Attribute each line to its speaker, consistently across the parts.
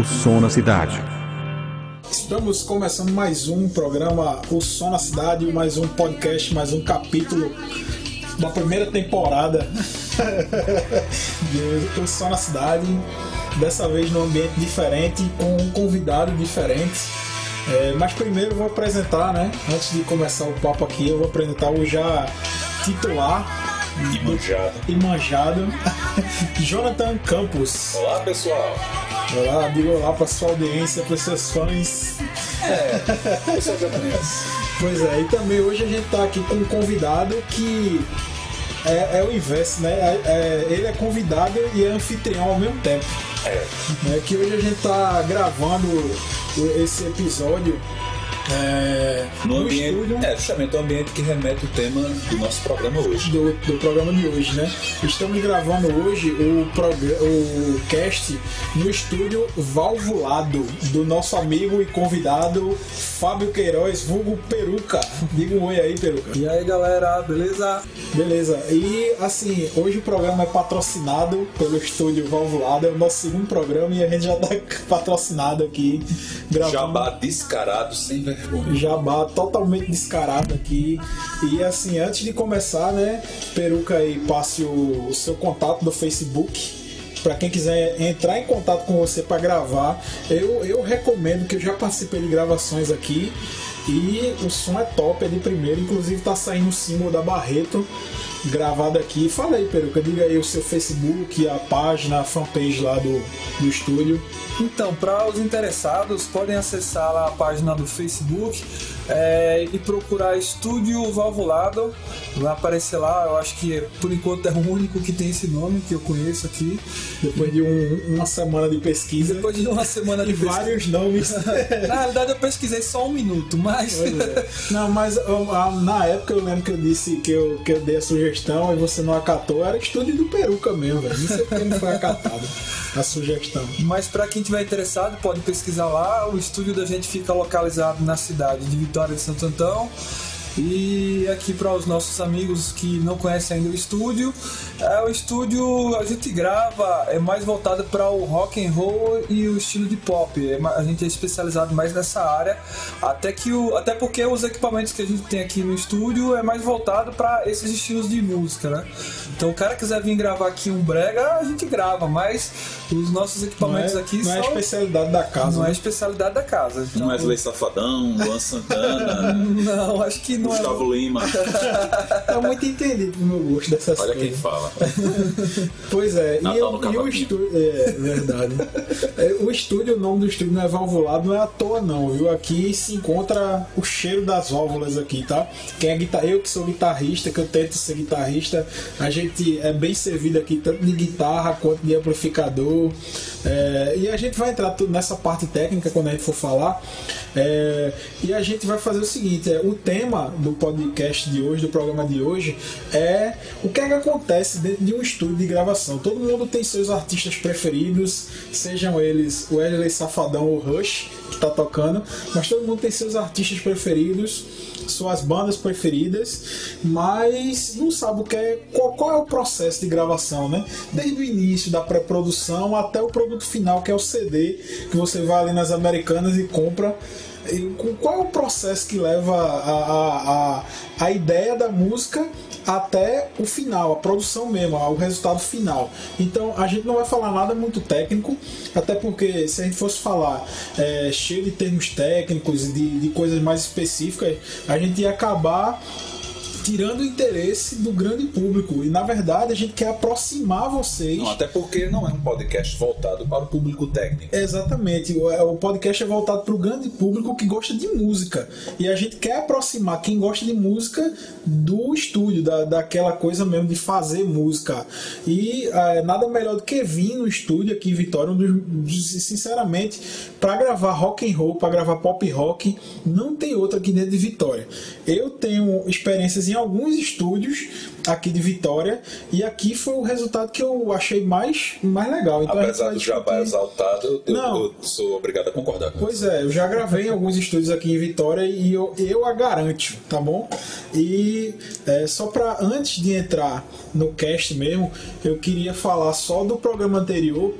Speaker 1: O Som na Cidade.
Speaker 2: Estamos começando mais um programa O Som na Cidade, mais um podcast, mais um capítulo da primeira temporada de O Som na Cidade. Dessa vez num ambiente diferente, com um convidado diferente. É, mas primeiro vou apresentar, né? Antes de começar o papo aqui, eu vou apresentar o já titular
Speaker 3: E manjado.
Speaker 2: e manjado, Jonathan Campos.
Speaker 3: Olá, pessoal.
Speaker 2: Olá, diga olá para sua audiência, para seus fãs.
Speaker 3: Eu sou japonês.
Speaker 2: Pois é, e também hoje a gente tá aqui com um convidado que é, é o inverso, né? É- é- ele é convidado e é anfitrião ao mesmo tempo.
Speaker 3: É,
Speaker 2: Né? Que hoje a gente tá gravando esse episódio é,
Speaker 3: no
Speaker 2: no
Speaker 3: ambiente.
Speaker 2: estúdio
Speaker 3: É, justamente o ambiente que remete o tema do nosso programa hoje.
Speaker 2: do, do programa de hoje, né? Estamos gravando hoje o, o cast no estúdio Valvulado do nosso amigo e convidado Fábio Queiroz, vulgo Peruca. Diga um oi aí, Peruca.
Speaker 4: E aí galera, beleza?
Speaker 2: Beleza, e assim, hoje o programa é patrocinado pelo estúdio Valvulado, é o nosso segundo programa e a gente já tá patrocinado aqui, gravando.
Speaker 3: Jabá descarado, sem vergonha.
Speaker 2: Jabá totalmente descarado aqui. E assim, antes de começar, né, Peruca aí, passe o, o seu contato do Facebook. Pra quem quiser entrar em contato com você para gravar, eu, eu recomendo que eu já participei de gravações aqui e o som é top, é de primeiro. Inclusive tá saindo o símbolo da Barreto gravado aqui. Fala aí, Peruca, diga aí o seu Facebook, a página, a fanpage lá do, do estúdio.
Speaker 4: Então, para os interessados, podem acessar lá a página do Facebook é, e procurar Estúdio Valvulado. Vai aparecer lá, eu acho que por enquanto é o único que tem esse nome que eu conheço aqui.
Speaker 2: Depois de um- uma semana de pesquisa.
Speaker 4: Depois de uma semana de pesquisa.
Speaker 2: vários nomes.
Speaker 4: Na realidade, eu pesquisei só um minuto, mas.
Speaker 2: É. Não, mas na época eu lembro que eu disse que eu, que eu dei a sugestão e você não acatou, era estúdio do Peruca mesmo, velho. Não sei porque não foi acatado a sugestão.
Speaker 4: Mas para quem tiver interessado, pode pesquisar lá. O estúdio da gente fica localizado na cidade de Vitória de Santo Antão. E aqui para os nossos amigos que não conhecem ainda o estúdio, é, o estúdio a gente grava é mais voltado para o rock and roll e o estilo de pop. É a gente é especializado mais nessa área, até que o, até porque os equipamentos que a gente tem aqui no estúdio é mais voltado para esses estilos de música, né? Então o cara quiser vir gravar aqui um brega, a gente grava, mas os nossos
Speaker 2: Não é,
Speaker 4: equipamentos aqui
Speaker 2: não é a
Speaker 4: são
Speaker 2: especialidade da casa.
Speaker 4: não é a
Speaker 2: né?
Speaker 4: especialidade da casa. Então,
Speaker 3: Wesley Safadão, Luan Santana,
Speaker 4: não, acho que não é.
Speaker 3: Gustavo Lima.
Speaker 2: Tá muito entendido pro meu gosto dessas
Speaker 3: Olha
Speaker 2: coisas.
Speaker 3: quem fala.
Speaker 2: Pois é, e, eu-
Speaker 3: no
Speaker 2: e o estúdio. É verdade. É, o estúdio, o nome do estúdio não é valvulado, não é à toa, não, viu? Aqui se encontra o cheiro das válvulas aqui, tá? Quem é guitar... Eu que sou guitarrista, que eu tento ser guitarrista, a gente é bem servido aqui, tanto de guitarra quanto de amplificador. É, e a gente vai entrar tudo nessa parte técnica quando a gente for falar. É, e a gente vai fazer o seguinte: é, o tema do podcast de hoje, do programa de hoje, é o que é que acontece dentro de um estúdio de gravação. Todo mundo tem seus artistas preferidos, sejam eles o Wesley Safadão ou Rush, que está tocando, mas todo mundo tem seus artistas preferidos, suas bandas preferidas, mas não sabe o que é, qual, qual é o processo de gravação, né? Desde o início da pré-produção até o produto final, que é o CD, que você vai ali nas americanas e compra. Qual é o processo que leva a, a, a, a ideia da música até o final, a produção mesmo, o resultado final. Então a gente não vai falar nada muito técnico, até porque se a gente fosse falar é, cheio de termos técnicos de, de coisas mais específicas, a gente ia acabar tirando o interesse do grande público. E na verdade a gente quer aproximar vocês.
Speaker 3: Não, até porque não é um podcast voltado para o público técnico.
Speaker 2: Exatamente, o o podcast é voltado para o grande público que gosta de música e a gente quer aproximar quem gosta de música do estúdio, da, daquela coisa mesmo de fazer música. E ah, nada melhor do que vir no estúdio aqui em Vitória, um dos- sinceramente, para gravar rock and roll, para gravar pop rock, não tem outro aqui dentro de Vitória. Eu tenho experiências em alguns estúdios aqui de Vitória e aqui foi o resultado que eu achei mais, mais legal. Então gente
Speaker 3: Apesar do jabá exaltado, eu,
Speaker 2: Não.
Speaker 3: eu sou obrigado a concordar com
Speaker 2: Pois é, eu já gravei em alguns estúdios aqui em Vitória e eu, eu a garanto, tá bom? E é, só para antes de entrar no cast mesmo, eu queria falar só do programa anterior.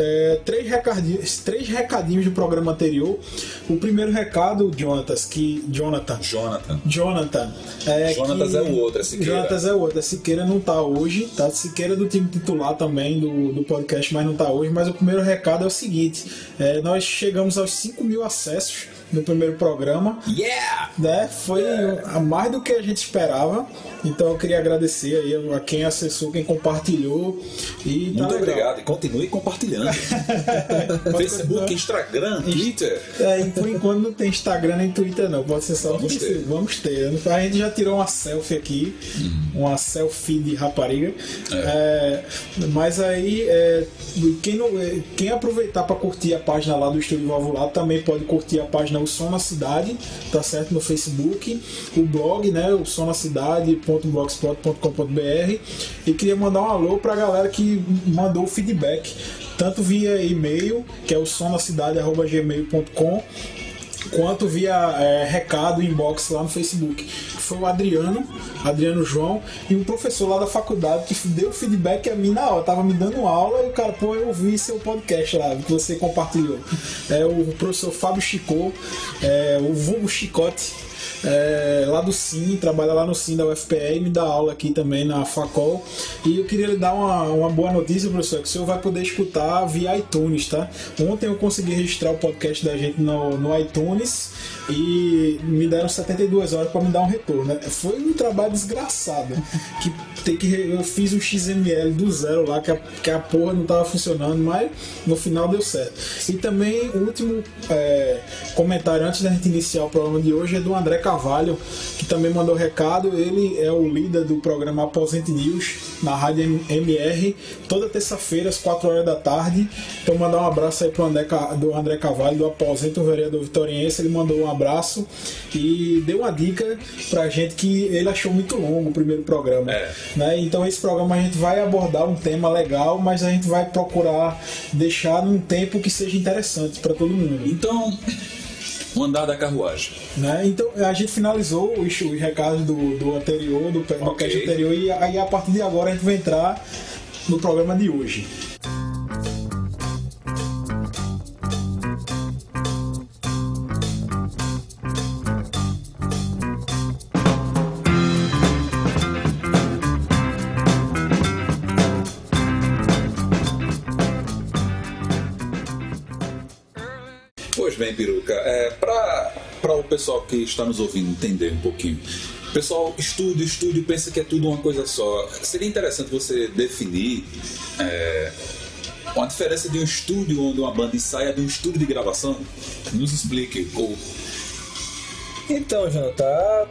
Speaker 2: É, três, recadinhos, três recadinhos do programa anterior. O primeiro recado, Jonatas, que. Jonathan.
Speaker 3: Jonathan.
Speaker 2: Jonathan. É
Speaker 3: Jonatas
Speaker 2: que-
Speaker 3: é o outro, é Siqueira.
Speaker 2: Jonatas é o outro. A Siqueira não tá hoje, tá? Siqueira é do time titular também do, do podcast, mas não tá hoje. Mas o primeiro recado é o seguinte: é, nós chegamos aos 5 mil acessos no primeiro programa.
Speaker 3: Yeah!
Speaker 2: Né? Foi a mais do que a gente esperava. Então eu queria agradecer aí a quem acessou, quem compartilhou. E tá
Speaker 3: Muito
Speaker 2: legal.
Speaker 3: obrigado e continue compartilhando. Facebook, Instagram, Twitter.
Speaker 2: É, por enquanto não tem Instagram nem Twitter não, pode ser só
Speaker 3: Vamos ter.
Speaker 2: Vamos ter. A gente já tirou uma selfie aqui, uma selfie de rapariga. É, mas aí, é, quem, não, é, quem aproveitar para curtir a página lá do Estúdio Valvulado também pode curtir a página O Som na Cidade, tá certo? No Facebook, o blog, né? O Som na Cidade.blogspot.com.br e queria mandar um alô pra galera que mandou feedback, tanto via e-mail, que é o somnacidade.gmail.com quanto via é, recado, inbox lá no Facebook. Foi o Adriano, Adriano João, e um professor lá da faculdade que deu feedback a mim na hora. Tava me dando aula e o cara, pô, eu ouvi seu podcast lá, que você compartilhou. É o professor Fábio Chicô, é, o Vulgo Chicote. É, lá do Sim, trabalha lá no Sim da UFPE e me dá aula aqui também na Facol. E eu queria lhe dar uma, uma boa notícia, professor, que o senhor vai poder escutar via iTunes, tá? Ontem eu consegui registrar o podcast da gente no, no iTunes e me deram 72 horas para me dar um retorno. né? Foi um trabalho desgraçado. Que tem que eu fiz um XML do zero lá, que a, que a porra não tava funcionando, mas no final deu certo. E também o último é, comentário antes da gente iniciar o programa de hoje é do André Carvalho, que também mandou recado. Ele é o líder do programa Aposente News na Rádio MR, toda terça-feira às 4 horas da tarde. Então mandar um abraço aí pro André, do André Carvalho, do Aposento, um vereador vitoriense. Ele mandou um abraço e deu uma dica pra gente que ele achou muito longo o primeiro programa.
Speaker 3: É.
Speaker 2: né? Então esse programa a gente vai abordar um tema legal, mas a gente vai procurar deixar num tempo que seja interessante para todo mundo.
Speaker 3: Então, o andar da carruagem.
Speaker 2: Né? Então a gente finalizou os, os recados do, do anterior, do, do
Speaker 3: Ok.
Speaker 2: cast anterior, e aí a partir de agora a gente vai entrar no programa de hoje.
Speaker 3: É, para o pessoal que está nos ouvindo entender um pouquinho. Pessoal estuda, estuda e pensa que é tudo uma coisa só. Seria interessante você definir é, uma diferença de um estúdio onde uma banda ensaia de um estúdio de gravação. Nos explique. Ou,
Speaker 4: Então, Jonathan, a,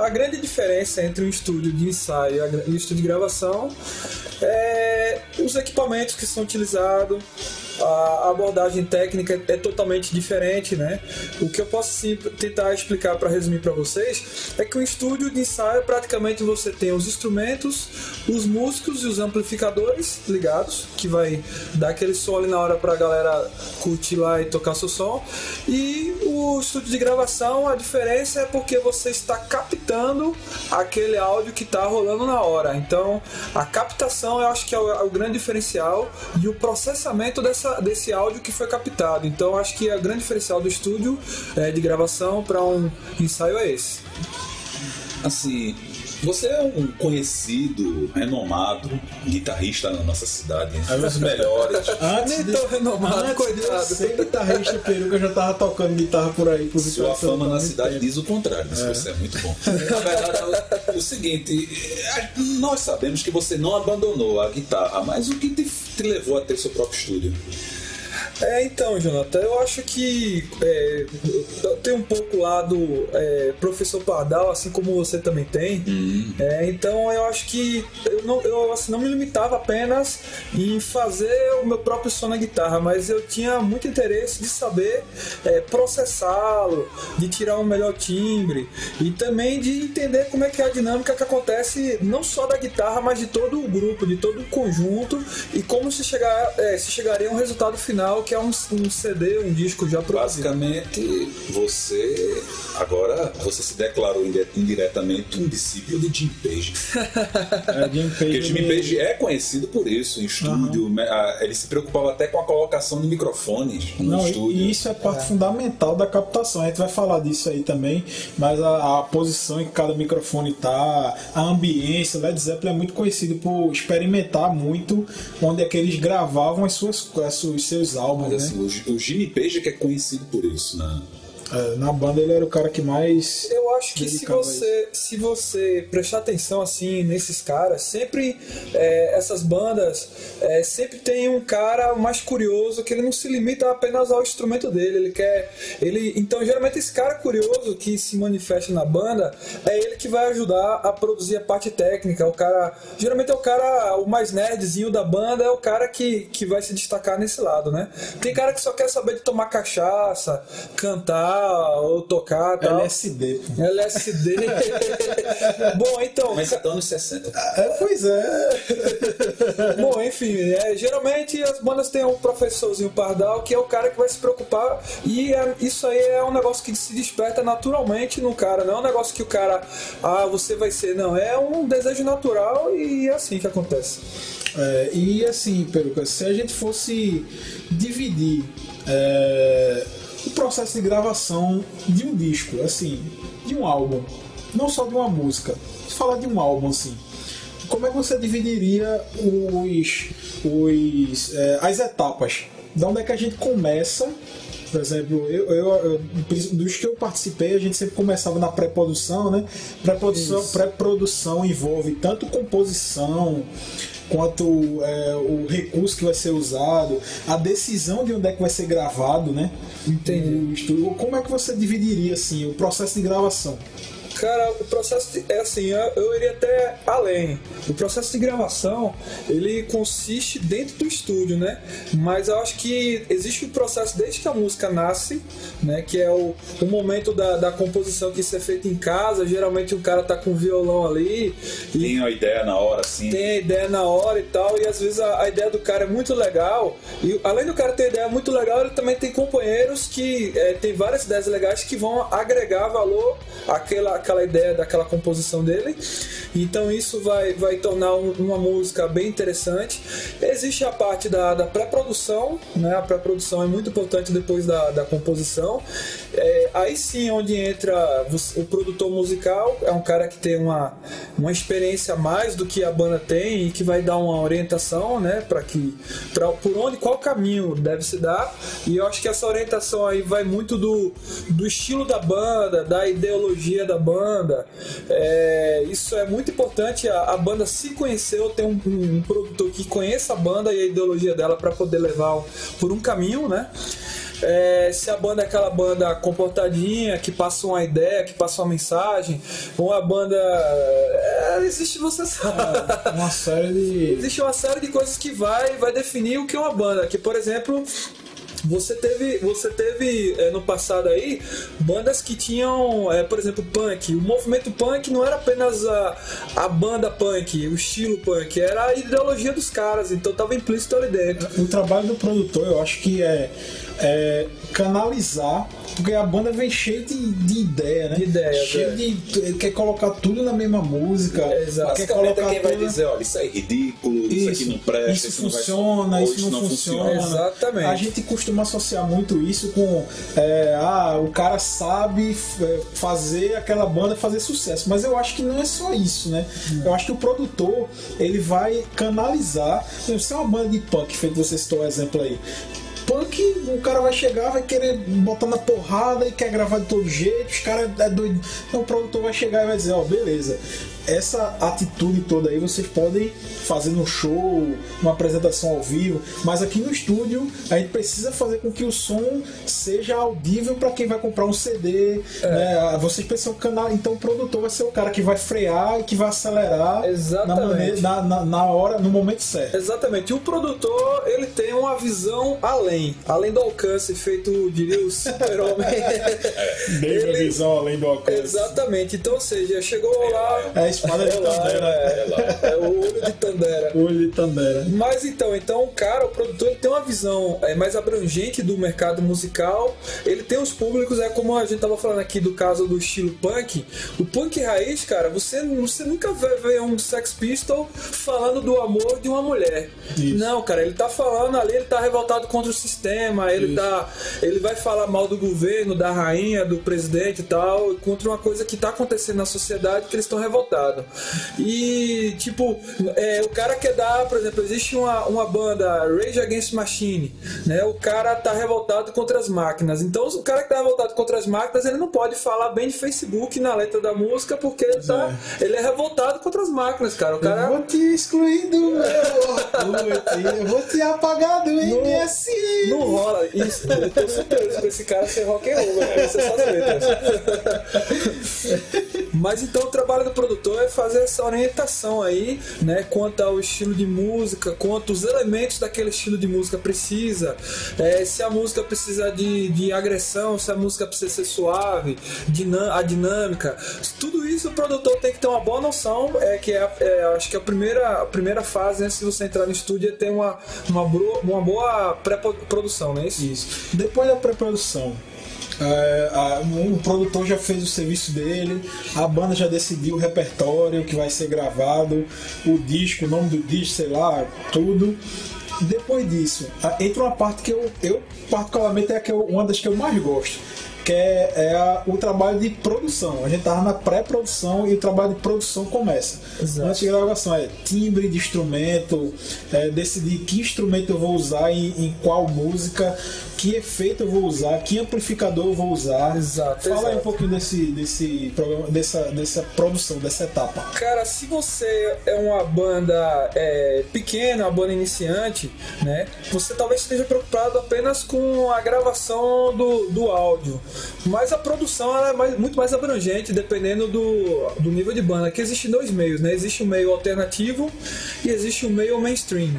Speaker 4: a- a grande diferença entre um estúdio de ensaio e a o estúdio de gravação é os equipamentos que são utilizados, a abordagem técnica é totalmente diferente, né? O que eu posso sim, tentar explicar para resumir para vocês é que um estúdio de ensaio praticamente você tem os instrumentos, os músicos e os amplificadores ligados, que vai dar aquele som ali na hora para a galera curtir lá e tocar seu som. E o estúdio de gravação, a diferença é porque você está captando aquele áudio que está rolando na hora. Então, a captação eu acho que é o, é o grande diferencial e o processamento dessa, desse áudio que foi captado. Então, acho que o grande diferencial do estúdio eh, de gravação para um ensaio é esse.
Speaker 3: assim, você é um conhecido, renomado guitarrista na nossa cidade, um dos melhores.
Speaker 2: Antes
Speaker 4: Nem
Speaker 2: de,
Speaker 4: tão renomado,
Speaker 2: antes de eu
Speaker 4: coitado.
Speaker 2: ser guitarrista peruca, eu já tava tocando guitarra por aí. Por
Speaker 3: Sua fama na cidade
Speaker 2: tempo.
Speaker 3: diz o contrário, mas você é muito bom. Na verdade, é o, o seguinte, é, nós sabemos que você não abandonou a guitarra, mas o que te, te levou a ter seu próprio estúdio?
Speaker 4: É, então, Jonathan, eu acho que é, eu tenho um pouco lá do é, professor Pardal, assim como você também tem. É, então, eu acho que eu, não, eu assim, não me limitava apenas em fazer o meu próprio som na guitarra, mas eu tinha muito interesse de saber é, processá-lo, de tirar um melhor timbre e também de entender como é que é a dinâmica que acontece não só da guitarra, mas de todo o grupo, de todo o conjunto e como se, chegar, é, se chegaria a um resultado final que que é um, um CD, um disco já produzido.
Speaker 3: Basicamente, você agora você se declarou indi- indiretamente um discípulo de Jim Page.
Speaker 2: É, Jim Page,
Speaker 3: Porque
Speaker 2: ele-
Speaker 3: Page é conhecido por isso em estúdio. Ah, Ele se preocupava até com a colocação de microfones no
Speaker 2: Não, e-
Speaker 3: estúdio.
Speaker 2: e isso é parte fundamental da captação. A gente vai falar disso aí também, mas a, a posição em que cada microfone tá, a ambiência, Led Zeppelin é muito conhecido por experimentar muito onde é que eles gravavam as suas, as suas- os seus álbuns,
Speaker 3: Mas,
Speaker 2: né?
Speaker 3: assim, o, o Jimmy Page que é conhecido por isso, né?
Speaker 2: É, na banda ele era o cara que mais.
Speaker 4: Eu acho que se você, se você prestar atenção assim nesses caras, sempre é, essas bandas é, sempre tem um cara mais curioso que ele não se limita apenas ao instrumento dele. Ele quer, ele então geralmente esse cara curioso que se manifesta na banda é ele que vai ajudar a produzir a parte técnica. O cara geralmente é o cara o mais nerdzinho da banda é o cara que, que vai se destacar nesse lado, né? Tem cara que só quer saber de tomar cachaça, cantar ou tocar, tal.
Speaker 2: LSD.
Speaker 4: LSD. Bom, então.
Speaker 3: Mas até anos 60.
Speaker 2: É, pois é.
Speaker 4: Bom, enfim, é, geralmente as bandas têm um professorzinho pardal que é o cara que vai se preocupar e é- isso aí é um negócio que se desperta naturalmente no cara, não é um negócio que o cara, ah, você vai ser, não, é um desejo natural e é assim que acontece.
Speaker 2: É, e assim, Peruca, se a gente fosse dividir é, o processo de gravação de um disco, assim, de um álbum, não só de uma música, se falar de um álbum assim, como é que você dividiria os, os, é, as etapas? Da onde é que a gente começa? Por exemplo, eu, eu, eu- dos que eu participei, a gente sempre começava na pré-produção, né? Pré-produção, pré-produção envolve tanto composição quanto é, o recurso que vai ser usado, a decisão de onde é que vai ser gravado, né?
Speaker 4: Entendi.
Speaker 2: O. Como é que você dividiria assim o processo de gravação?
Speaker 4: Cara, o processo de- é assim, eu, eu iria até além. O processo de gravação, ele consiste dentro do estúdio, né? Mas eu acho que existe um processo desde que a música nasce, né? Que é o, o momento da, da composição que isso é feito em casa. Geralmente o cara tá com o violão ali e
Speaker 3: Tem uma ideia na hora, assim.
Speaker 4: tem a ideia na hora e tal, e às vezes a, a ideia do cara é muito legal, e além do cara ter ideia muito legal, ele também tem companheiros que é, tem várias ideias legais que vão agregar valor àquela, àquela ideia daquela composição dele, então isso vai, vai tornar um- uma música bem interessante. Existe a parte da, da pré-produção, né? a pré-produção é muito importante depois da, da composição, É, aí sim é onde entra o produtor musical, é um cara que tem uma, uma experiência mais do que a banda tem e que vai dar uma orientação, né, para que pra, por onde qual caminho deve se dar. E eu acho que essa orientação aí vai muito do, do estilo da banda, da ideologia da banda. É, isso é muito importante a, a banda se conhecer ou ter um, um- um produtor que conheça a banda e a ideologia dela para poder levar por um caminho, né? É, se a banda é aquela banda comportadinha, que passa uma ideia, que passa uma mensagem, ou uma banda. é, existe, você sabe.
Speaker 2: Uma série de.
Speaker 4: Existe uma série de coisas que vai, vai definir o que é uma banda. Que, por exemplo, você teve, você teve é, no passado aí bandas que tinham, é, por exemplo, punk. O movimento punk não era apenas a, a banda punk, o estilo punk, era a ideologia dos caras, então tava implícito ali dentro.
Speaker 2: O trabalho do produtor, eu acho que é, é canalizar, porque a banda vem cheia de, de ideia, né?
Speaker 4: De ideias,
Speaker 2: Cheio
Speaker 4: é.
Speaker 2: de. Quer colocar tudo na mesma música.
Speaker 4: Exato.
Speaker 2: Quer
Speaker 3: é
Speaker 2: colocar
Speaker 3: quem vai dizer, olha, isso aí é ridículo, isso, aqui não presta,
Speaker 2: isso
Speaker 3: isso, não
Speaker 2: funciona,
Speaker 3: ou
Speaker 2: isso, não, funciona.
Speaker 4: Exatamente.
Speaker 2: A gente costuma associar muito isso com é, ah, o cara sabe é, fazer aquela banda fazer sucesso, mas eu acho que não é só isso, né? Eu acho que o produtor ele vai canalizar. Se é uma banda de punk, feito você citou o exemplo aí. Punk, o cara vai chegar, vai querer botar na porrada e quer gravar de todo jeito, os caras é doido. Então o produtor vai chegar e vai dizer, ó, beleza, essa atitude toda aí vocês podem fazer no show, uma apresentação ao vivo, mas aqui no estúdio a gente precisa fazer com que o som seja audível para quem vai comprar um CD. né? Vocês precisam canal, então o produtor vai ser o cara que vai frear e que vai acelerar
Speaker 4: Exatamente.
Speaker 2: na, maneira- na, na- na hora, no momento certo.
Speaker 4: Exatamente. O produtor, ele tem uma visão além. Além do alcance feito, diria, o super-homem.
Speaker 2: Dei minha visão além do alcance.
Speaker 4: Exatamente. Então, ou seja, chegou lá...
Speaker 2: É espada de
Speaker 4: É
Speaker 2: Tandera.
Speaker 4: é, é o olho de Tandera.
Speaker 2: O olho de Tandera.
Speaker 4: Mas então, então o cara, o produtor, ele tem uma visão é, mais abrangente do mercado musical. Ele tem os públicos, é como a gente tava falando aqui do caso do estilo punk. O punk raiz, cara, você, você nunca vai ver um Sex Pistol falando do amor de uma mulher.
Speaker 2: Isso.
Speaker 4: Não, cara, ele tá falando ali, ele tá revoltado contra o sistema, ele tá. Ele vai falar mal do governo, da rainha, do presidente e tal, contra uma coisa que tá acontecendo na sociedade que eles estão revoltados. E, tipo, é, o cara quer dar, por exemplo, existe uma, uma banda Rage Against Machine, né? O cara tá revoltado contra as máquinas. Então, o cara que tá revoltado contra as máquinas, ele não pode falar bem de Facebook na letra da música, porque ele, tá, ele é revoltado contra as máquinas, cara. O cara.
Speaker 2: Eu vou te excluir do meu orkut, eu vou te apagar do MSN.
Speaker 4: Não rola. Isso, eu tô surpreso com esse cara ser rock and roll, letras. Mas então o trabalho do produtor é fazer essa orientação aí, né, quanto ao estilo de música, quanto os elementos daquele estilo de música precisa, é, se a música precisa de, de agressão, se a música precisa ser suave, a dinâmica, tudo isso o produtor tem que ter uma boa noção, é que é, é, acho que a primeira, a primeira fase, né, se você entrar no estúdio, é ter uma, uma, uma boa pré-produção, né? Isso.
Speaker 2: Isso. Depois da pré-produção, é, o produtor já fez o serviço dele, a banda já decidiu o repertório que vai ser gravado, o disco, o nome do disco, sei lá, tudo. Depois disso, entra uma parte que eu, eu particularmente é que eu- uma das que eu mais gosto. Que é, é a- o trabalho de produção. A gente tava na pré-produção e o trabalho de produção começa.
Speaker 4: Exato.
Speaker 2: Antes de gravação é timbre de instrumento, é, decidir que instrumento eu vou usar em, em qual música, que efeito eu vou usar, que amplificador eu vou usar.
Speaker 4: Exato,
Speaker 2: Fala aí
Speaker 4: exato.
Speaker 2: um pouquinho desse, desse programa, dessa, dessa produção, dessa etapa.
Speaker 4: Cara, se você é uma banda é, pequena, uma banda iniciante, né? Você talvez esteja preocupado apenas com a gravação do, do áudio. Mas a produção ela é mais- muito mais abrangente, dependendo do, do nível de banda. Aqui existem dois meios, né? Existe o meio alternativo e existe o meio mainstream.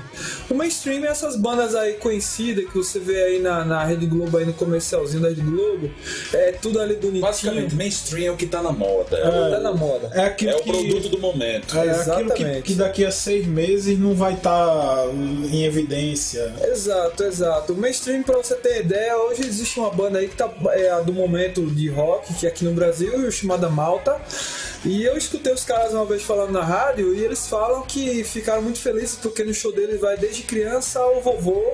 Speaker 4: O mainstream é essas bandas aí conhecidas que você vê aí na, na Rede Globo, aí no comercialzinho da Rede Globo. É tudo ali bonitinho.
Speaker 3: Basicamente, mainstream é o que tá na moda.
Speaker 4: tá na moda.
Speaker 2: É aquilo
Speaker 3: É o
Speaker 2: que,
Speaker 3: produto do momento.
Speaker 2: é aquilo que, que daqui a seis meses não vai estar em evidência.
Speaker 4: Exato, exato. O mainstream, pra você ter ideia, hoje existe uma banda aí que tá é, a do momento de rock, que é aqui no Brasil, chamada Malta. E eu escutei os caras uma vez falando na rádio e eles falam que ficaram muito felizes porque no show deles vai desde criança ao vovô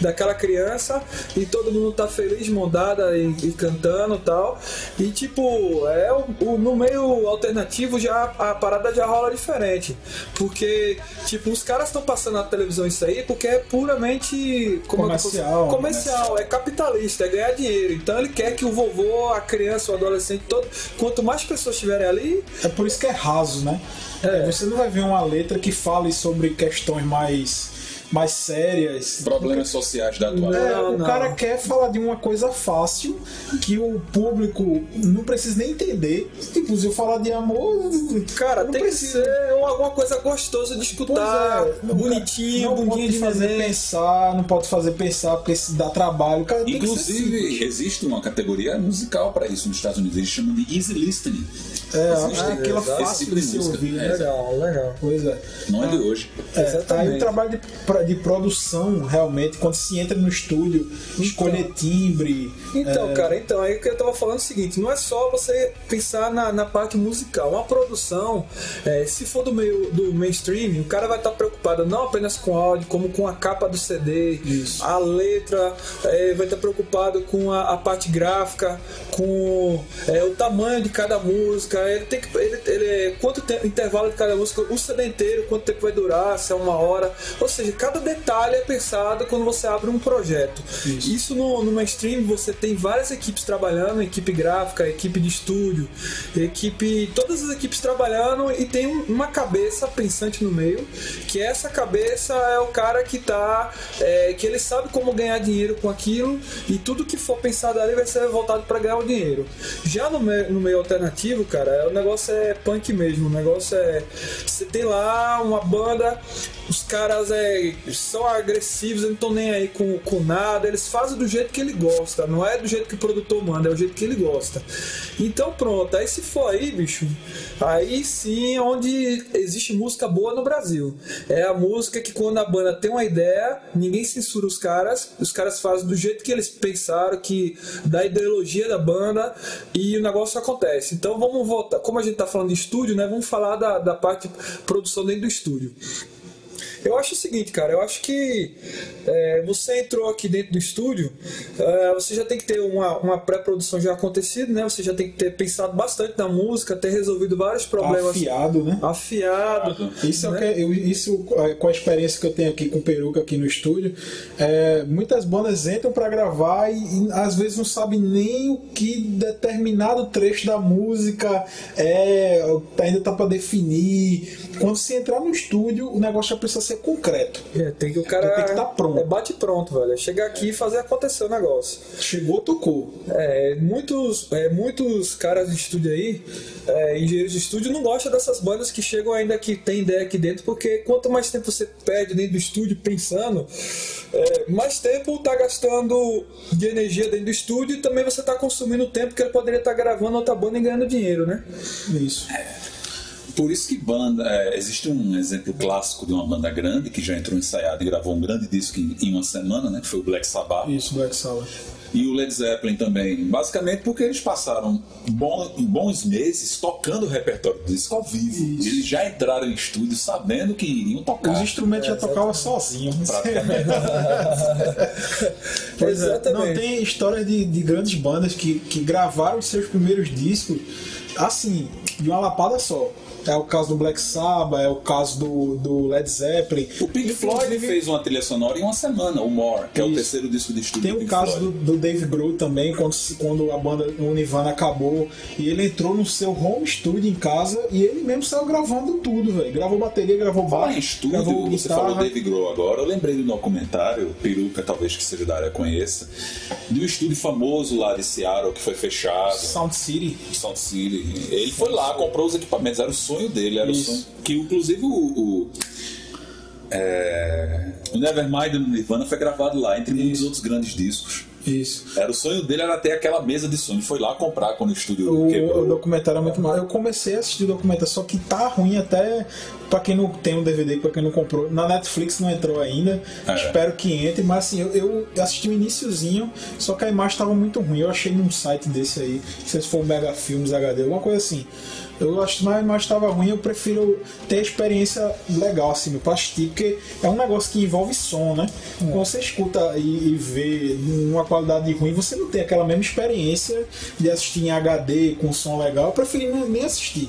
Speaker 4: daquela criança e todo mundo tá feliz, mondada e, e cantando e tal. E tipo, é o, o- no meio alternativo já a parada já rola diferente. Porque, tipo, os caras estão passando na televisão isso aí porque é puramente como é eu posso-
Speaker 2: Comercial,
Speaker 4: comercial, é capitalista, é ganhar dinheiro. Então ele quer que o vovô, a criança, o adolescente, todo, quanto mais pessoas estiverem ali,
Speaker 2: É por isso que é raso, né?
Speaker 4: É.
Speaker 2: Você não vai ver uma letra que fale sobre questões mais, mais sérias.
Speaker 3: Problemas sociais da atualidade.
Speaker 2: É, o
Speaker 4: não.
Speaker 2: cara quer falar de uma coisa fácil que o público não precisa nem entender. Tipo, se eu falar de amor,
Speaker 4: cara,
Speaker 2: não
Speaker 4: tem
Speaker 2: precisa.
Speaker 4: que ser alguma coisa gostosa de escutar,
Speaker 2: é, não-
Speaker 4: bonitinho,
Speaker 2: não pode
Speaker 4: de
Speaker 2: fazer
Speaker 4: neném.
Speaker 2: pensar, não pode fazer pensar porque se dá trabalho. Cara tem que ser simples.
Speaker 3: Inclusive, existe uma categoria musical para isso nos Estados Unidos. Eles chamam de easy listening.
Speaker 2: É,
Speaker 3: Existe
Speaker 2: é aquela fácil
Speaker 3: tipo
Speaker 2: de
Speaker 3: de
Speaker 2: se ouvir.
Speaker 3: É,
Speaker 2: né?
Speaker 4: Legal, legal.
Speaker 2: Pois é.
Speaker 3: Não é de hoje.
Speaker 2: É,
Speaker 4: Exatamente.
Speaker 2: aí o trabalho de, de produção, realmente, quando se entra no estúdio, escolher timbre.
Speaker 4: Então,
Speaker 2: é,
Speaker 4: cara, então aí que eu tava falando é o seguinte, não é só você pensar na, na parte musical, uma produção, é, se for do meio do mainstream, o cara vai estar preocupado não apenas com áudio, como com a capa do CD,
Speaker 2: Isso.
Speaker 4: a letra, vai estar preocupado com a, a parte gráfica, com o tamanho de cada música, ele tem que ele, ele- quanto tempo intervalo de cada música, o CD inteiro, quanto tempo vai durar, se é uma hora, ou seja, cada detalhe é pensado quando você abre um projeto. Isso, no, no mainstream você tem várias equipes trabalhando, equipe gráfica, equipe de estúdio, equipe, todas as equipes trabalhando e tem um- uma cabeça pensante no meio, que essa cabeça é o cara que tá, é, que ele sabe como ganhar dinheiro com aquilo e tudo que for pensado ali vai ser voltado para ganhar o dinheiro. Já no meio, no meio alternativo, cara, É, o negócio é punk mesmo. O negócio é. Você tem lá uma banda, os caras é, são agressivos, não estão nem aí com, com nada. Eles fazem do jeito que ele gosta. Não é do jeito que o produtor manda, é do jeito que ele gosta. Então pronto, aí se for aí, bicho, aí sim é onde existe música boa no Brasil. É a música que quando a banda tem uma ideia, ninguém censura os caras, os caras fazem do jeito que eles pensaram, que da ideologia da banda e o negócio acontece. Então vamos voltar, como a gente tá falando de estúdio, né? Vamos falar da, da parte de produção dentro do estúdio. Eu acho o seguinte, cara, eu acho que é, você entrou aqui dentro do estúdio, é, você já tem que ter uma, uma pré-produção já acontecida, né? Você já tem que ter pensado bastante na música, ter resolvido vários problemas.
Speaker 2: Afiado, né?
Speaker 4: Afiado.
Speaker 2: Isso,
Speaker 4: né?
Speaker 2: é o que, eu, isso com a experiência que eu tenho aqui com o Peruca aqui no estúdio, é, muitas bandas entram para gravar e, e, às vezes não sabem nem o que determinado trecho da música é, ainda tá para definir. Quando você entrar no estúdio, o negócio já precisa ser concreto.
Speaker 4: É, tem que o cara
Speaker 2: tem que estar pronto.
Speaker 4: É bate pronto, velho. É chegar aqui e fazer acontecer o negócio.
Speaker 2: Chegou, tocou.
Speaker 4: É, muitos, é, muitos caras de estúdio aí, é, engenheiros de estúdio, não gostam dessas bandas que chegam ainda que tem ideia aqui dentro, porque quanto mais tempo você perde dentro do estúdio pensando, é, mais tempo tá gastando de energia dentro do estúdio e também você tá consumindo tempo que ele poderia estar tá gravando outra banda e ganhando dinheiro, né?
Speaker 2: Isso.
Speaker 3: Por isso que banda. É, existe um exemplo clássico de uma banda grande que já entrou ensaiada e gravou um grande disco em, em uma semana, né? Que foi o Black Sabbath.
Speaker 2: Isso, Black Sabbath.
Speaker 3: E o Led Zeppelin também. Basicamente porque eles passaram bom, bons meses tocando o repertório do disco ao vivo.
Speaker 2: Isso.
Speaker 3: Eles já entraram em estúdio sabendo que iriam tocar.
Speaker 2: Os instrumentos já tocavam sozinhos.
Speaker 3: Praticamente.
Speaker 2: Pois é,
Speaker 4: Exatamente.
Speaker 2: não tem história de, de grandes bandas que, que gravaram os seus primeiros discos assim, de uma lapada só. É o caso do Black Sabbath, é o caso do, do Led Zeppelin.
Speaker 3: O Pink Floyd
Speaker 2: Inclusive,
Speaker 3: fez uma trilha sonora em uma semana, o More, que é o terceiro disco de estúdio
Speaker 2: Tem o caso do, do Dave Grohl também, quando, quando a banda o Nirvana acabou e ele entrou no seu home studio em casa e ele mesmo saiu gravando tudo, velho. Gravou bateria, gravou baixo,
Speaker 3: em estúdio,
Speaker 2: gravou
Speaker 3: você falou
Speaker 2: guitarra.
Speaker 3: Dave Grohl agora, eu lembrei do documentário, Peruca talvez que seja da área conheça, de um estúdio famoso lá de Seattle que foi fechado.
Speaker 2: Sound City.
Speaker 3: Sound City. Ele foi lá, comprou os equipamentos, era o sonho dele, era
Speaker 2: Isso.
Speaker 3: o sonho. Que inclusive o. o é, o Nevermind do Nirvana foi gravado lá, entre muitos outros grandes discos.
Speaker 2: Isso.
Speaker 3: Era o sonho dele era ter aquela mesa de. Ele foi lá comprar quando o estúdio
Speaker 2: O,
Speaker 3: quebrou.
Speaker 2: o documentário é muito mal. Eu comecei a assistir o documentário, só que tá ruim até pra quem não tem um DVD, pra quem não comprou. Na Netflix não entrou ainda.
Speaker 3: É.
Speaker 2: Espero que entre, mas assim, eu, eu assisti o iniciozinho, só que a imagem tava muito ruim. Eu achei num site desse aí, se for o Mega Filmes HD, alguma coisa assim. Eu acho que a imagem tava ruim, eu prefiro ter a experiência legal assim, pra assistir, porque é um negócio que envolve som, né? Quando você escuta e, e vê numa qualidade ruim, você não tem aquela mesma experiência de assistir em HD com som legal. Eu preferi nem nem assistir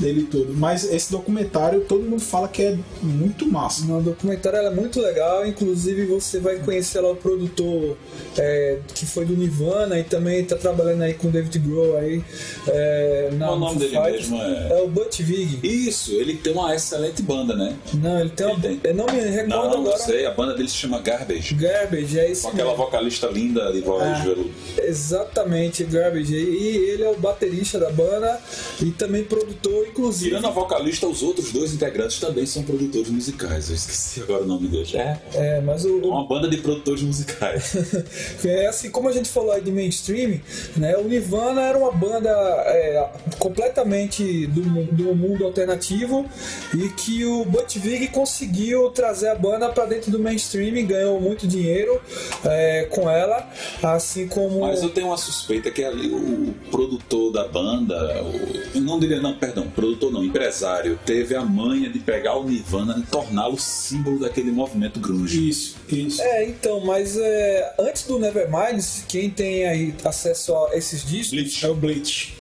Speaker 2: dele todo. Mas esse documentário todo mundo fala que é muito massa.
Speaker 4: No documentário ela é muito legal, inclusive você vai conhecer lá o produtor é, que foi do Nirvana e também tá trabalhando aí com o David Grohl aí. É, na
Speaker 3: O nome dele
Speaker 4: Fighters.
Speaker 3: mesmo é-
Speaker 4: É o Butch Vig.
Speaker 3: Isso, ele tem uma excelente banda, né?
Speaker 4: Não, ele tem uma.
Speaker 3: Ele tem.
Speaker 4: Eu não me recordo
Speaker 3: Não, não
Speaker 4: agora.
Speaker 3: sei, a banda dele se chama Garbage.
Speaker 4: Garbage, é esse
Speaker 3: Com aquela
Speaker 4: mesmo.
Speaker 3: vocalista linda de voz
Speaker 4: Ah.
Speaker 3: veludo.
Speaker 4: Exatamente, Garbage. E ele é o baterista da banda e também produtor, inclusive.
Speaker 3: Tirando a vocalista, os outros dois integrantes também são produtores musicais. Eu esqueci agora o nome deles. É,
Speaker 4: É, mas o,
Speaker 3: uma banda de produtores musicais.
Speaker 4: É assim, como a gente falou aí de mainstream, né? O Nirvana era uma banda é, completamente do, do mundo alternativo e que o Butch Vig conseguiu trazer a banda para dentro do mainstream e ganhou muito dinheiro é, com ela, assim como
Speaker 3: Mas eu tenho uma suspeita que ali o produtor da banda, o, não diria não, perdão, produtor não, empresário, teve a manha de pegar o Nirvana e torná-lo símbolo daquele movimento grunge.
Speaker 2: Isso, isso.
Speaker 4: É, então, mas é, antes do Nevermind, quem tem aí acesso a esses discos
Speaker 3: Bleach.
Speaker 2: É o Bleach.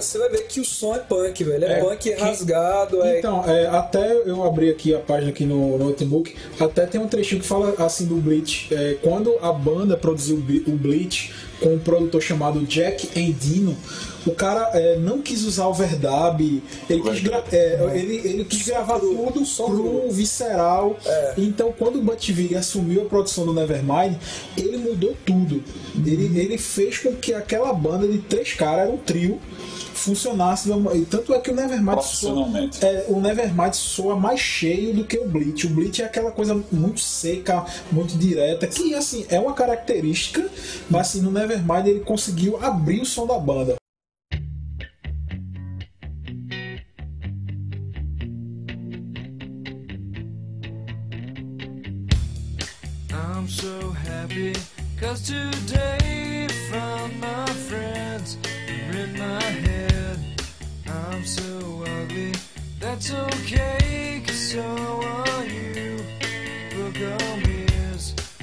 Speaker 4: Você vai ver que o som é punk, velho. É,
Speaker 2: É,
Speaker 4: punk
Speaker 2: que-
Speaker 4: rasgado, é.
Speaker 2: Então, é, até eu abri aqui a página aqui no, no notebook, até tem um trechinho que fala assim do Bleach. É, quando a banda produziu o Ble- o Bleach com um produtor chamado Jack Endino, o cara é, não quis usar o verdab, ele quis, gra- é, ele, ele quis gravar tudo cru, visceral. Então, quando o Butch Vig assumiu a produção do Nevermind, ele mudou tudo. Ele, ele fez com que aquela banda de três caras, era um trio, funcionasse. e Tanto é que o Nevermind soa, é, o Nevermind soa mais cheio do que o Bleach. O Bleach é aquela coisa muito seca, muito direta, que assim é uma característica, mas assim, no Nevermind ele conseguiu abrir o som da banda.
Speaker 1: I'm so happy cause today that's okay cause so are you. Book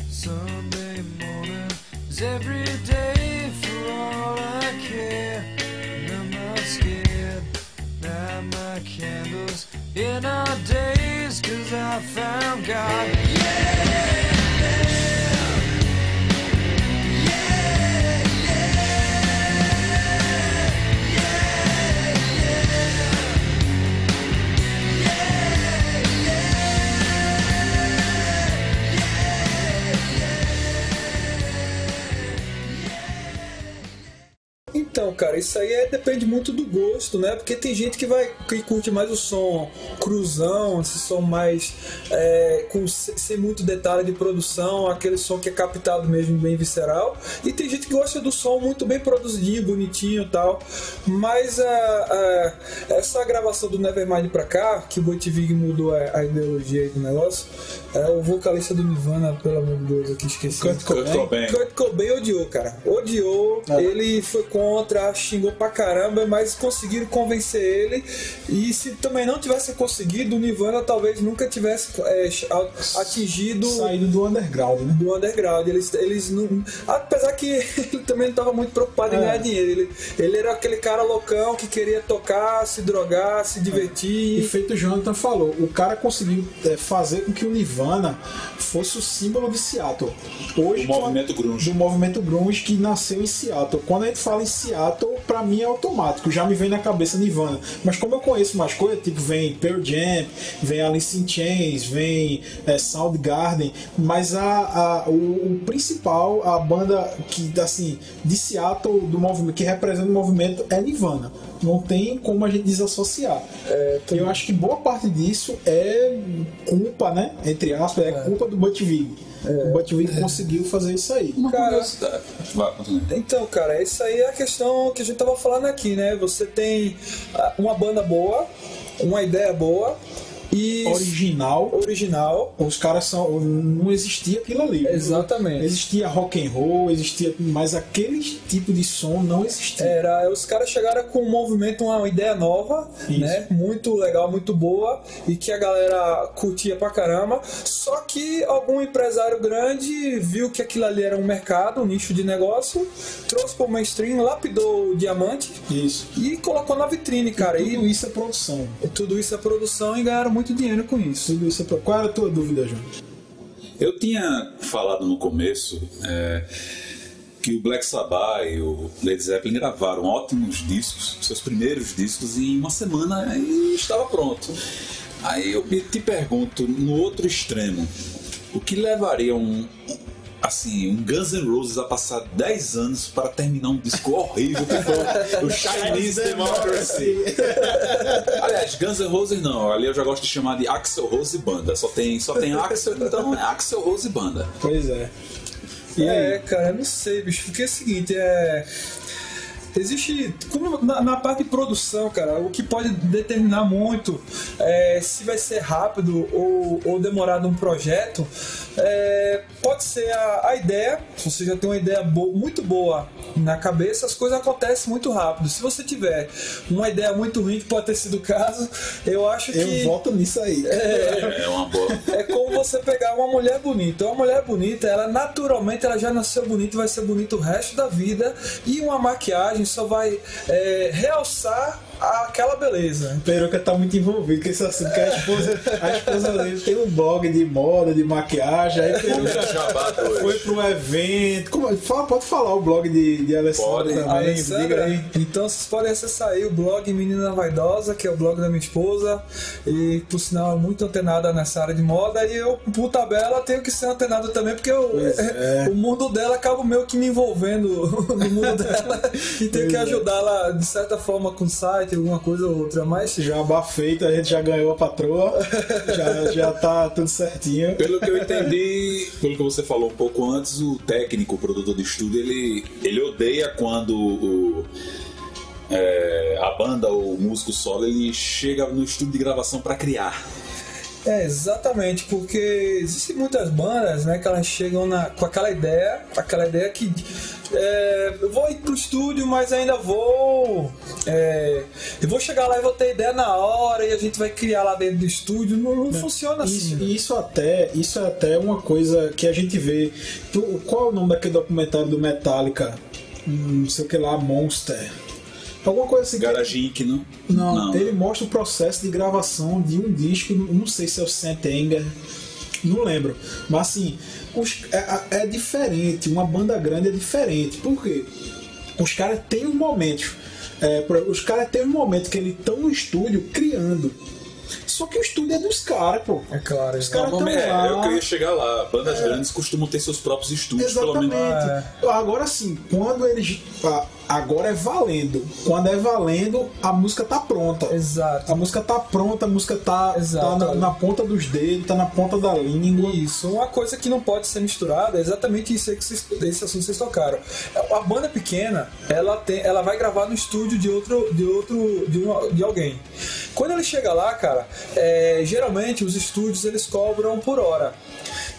Speaker 1: Sunday morning is every day for all I care. And I'm not scared, light my candles in our days cause I found God.
Speaker 4: Então, cara, isso aí é- depende muito do gosto, né? Porque tem gente que vai que curte mais o som cruzão, esse som mais é, com se- sem muito detalhe de produção, aquele som que é captado mesmo bem visceral. E tem gente que gosta do som muito bem produzidinho, bonitinho e tal. Mas a, a- essa gravação do Nevermind pra cá, que o Boitivig mudou a, a ideologia do negócio, é o vocalista do Nirvana, pelo amor de Deus, aqui esqueci.
Speaker 2: Kurt
Speaker 3: Kurt Cobain.
Speaker 4: Kurt Cobain odiou, cara. Odiou.
Speaker 2: É.
Speaker 4: Ele foi contra, xingou pra caramba, mas conseguiram convencer ele. E se também não tivesse conseguido, o Nirvana talvez nunca tivesse é, atingido
Speaker 2: Saído do underground, né?
Speaker 4: do underground. Eles, eles não. Apesar que ele também não estava muito preocupado em
Speaker 2: É.
Speaker 4: ganhar dinheiro. Ele, ele era aquele cara loucão que queria tocar, se drogar, se
Speaker 2: E
Speaker 4: divertir.
Speaker 2: feito o Jonathan falou, o cara conseguiu é, fazer com que o Nirvana fosse o símbolo de Seattle. Hoje,
Speaker 3: O movimento grunge.
Speaker 2: Do movimento grunge que nasceu em Seattle. Quando a gente fala em Seattle, pra mim é automático, já me vem na cabeça Nirvana. Mas como eu conheço mais coisas, tipo, vem Pearl Jam, vem Alice in Chains, vem é, Soundgarden, mas a, a- o, o principal, a banda que, assim, de Seattle, do movimento, que representa o movimento é Nirvana. Não tem como a gente desassociar. eu acho que boa parte disso é culpa, né? Entre aspas, é, culpa do Butch Vig. O Butch Vig conseguiu fazer isso aí.
Speaker 3: Uma
Speaker 4: Cara,
Speaker 3: curiosidade.
Speaker 4: Então, cara, isso aí é a questão que a gente tava falando aqui, né? Você tem ah, uma banda boa, uma ideia boa e
Speaker 2: Original,
Speaker 4: original.
Speaker 2: os caras são. Não existia aquilo ali.
Speaker 4: Exatamente.
Speaker 2: Existia rock and roll, existia. Mas aquele tipo de som não existia.
Speaker 4: Era, os caras chegaram com um movimento, uma ideia nova,
Speaker 2: Isso.
Speaker 4: né? Muito legal, muito boa e que a galera curtia pra caramba. Só que algum empresário grande viu que aquilo ali era um mercado, um nicho de negócio, trouxe pro mainstream, lapidou o diamante
Speaker 2: Isso.
Speaker 4: e colocou na vitrine, cara.
Speaker 2: Tudo
Speaker 4: E
Speaker 2: isso é produção.
Speaker 4: tudo isso é produção e ganharam muito dinheiro com isso.
Speaker 2: Tudo é. Qual era a tua dúvida, João?
Speaker 3: Eu tinha falado no começo é, que o Black Sabbath e o Led Zeppelin gravaram ótimos discos, seus primeiros discos, em uma semana e estava pronto. Aí eu te pergunto, no outro extremo, o que levaria um, assim, um Guns N' Roses a passar 10 anos para terminar um disco horrível que foi o Chinese Democracy? Aliás, Guns N' Roses não, ali eu já gosto de chamar de Axel Rose Banda. Só tem, só tem Axel, então é Axel Rose Banda.
Speaker 2: Pois é. E aí?
Speaker 4: É, cara, eu não sei, bicho, porque é o seguinte, é. Existe. Como na, na parte de produção, cara, o que pode determinar muito é, se vai ser rápido ou, ou demorado um projeto é, pode ser a, a ideia. Se você já tem uma ideia bo- muito boa na cabeça, as coisas acontecem muito rápido. Se você tiver uma ideia muito ruim, que pode ter sido o caso, eu acho que.
Speaker 2: Eu voto nisso aí.
Speaker 3: É, é uma boa.
Speaker 4: É como você pegar uma mulher bonita. Uma mulher bonita, ela naturalmente ela já nasceu bonita e vai ser bonita o resto da vida. E uma maquiagem só vai é, realçar aquela beleza.
Speaker 2: Peruca tá muito envolvido com esse assunto, porque a esposa, a esposa dele tem um blog de moda, de maquiagem, aí Peruca foi para um evento. Como, fala, pode falar o blog de, de Alessandra
Speaker 3: Pode.
Speaker 2: também,
Speaker 4: Alessandra,
Speaker 2: diga aí.
Speaker 4: Então vocês podem acessar aí o blog Menina Vaidosa, que é o blog da minha esposa, e por sinal é muito antenada nessa área de moda, e eu, por tabela, tenho que ser antenado também, porque eu-
Speaker 2: é.
Speaker 4: o mundo dela acaba meio que me envolvendo no mundo dela, e tenho
Speaker 2: Pois
Speaker 4: que
Speaker 2: é.
Speaker 4: ajudá-la de certa forma com site, alguma coisa ou outra, mas
Speaker 2: Jabá feito, a gente já ganhou a patroa, já, já tá tudo certinho.
Speaker 3: Pelo que eu entendi, pelo que você falou um pouco antes, o técnico, o produtor de estúdio, ele, ele odeia quando o, é, a banda ou o músico solo ele chega no estúdio de gravação para criar.
Speaker 4: É, exatamente, porque existem muitas bandas, né, que elas chegam na, com aquela ideia, aquela ideia que é, eu vou ir pro estúdio, mas ainda vou. é, eu vou chegar lá e vou ter ideia na hora e a gente vai criar lá dentro do estúdio. Não, não funciona assim.
Speaker 2: Isso,
Speaker 4: né?
Speaker 2: isso até isso é até uma coisa que a gente vê. Qual é o nome daquele documentário do Metallica? Hum, não sei o que lá, Monster. Alguma coisa assim. que-
Speaker 3: Garage Inc, não?
Speaker 2: Não, ele mostra o processo de gravação de um disco, não sei se é o Saint Anger, não lembro. Mas assim, os- é, é diferente, uma banda grande é diferente. Por quê? Os caras têm um momento. é, os caras têm um momento que eles estão no estúdio criando. Só que o estúdio é dos caras, pô.
Speaker 4: É claro,
Speaker 2: Os caras estão
Speaker 3: é,
Speaker 2: lá.
Speaker 3: eu queria chegar lá. Bandas grandes costumam ter seus próprios estúdios, pelo
Speaker 2: Exatamente.
Speaker 3: menos.
Speaker 2: Agora sim, quando eles. ah, Agora é valendo. Quando é valendo, a música tá pronta.
Speaker 4: Exato.
Speaker 2: A música tá pronta, a música tá, tá na, na ponta dos dedos, tá na ponta da língua.
Speaker 4: Isso, uma coisa que não pode ser misturada é exatamente isso aí que vocês, esse assunto que vocês tocaram. A banda pequena, ela tem, ela vai gravar no estúdio de outro, de outro, de, de alguém. Quando ele chega lá, cara, é, geralmente os estúdios eles cobram por hora.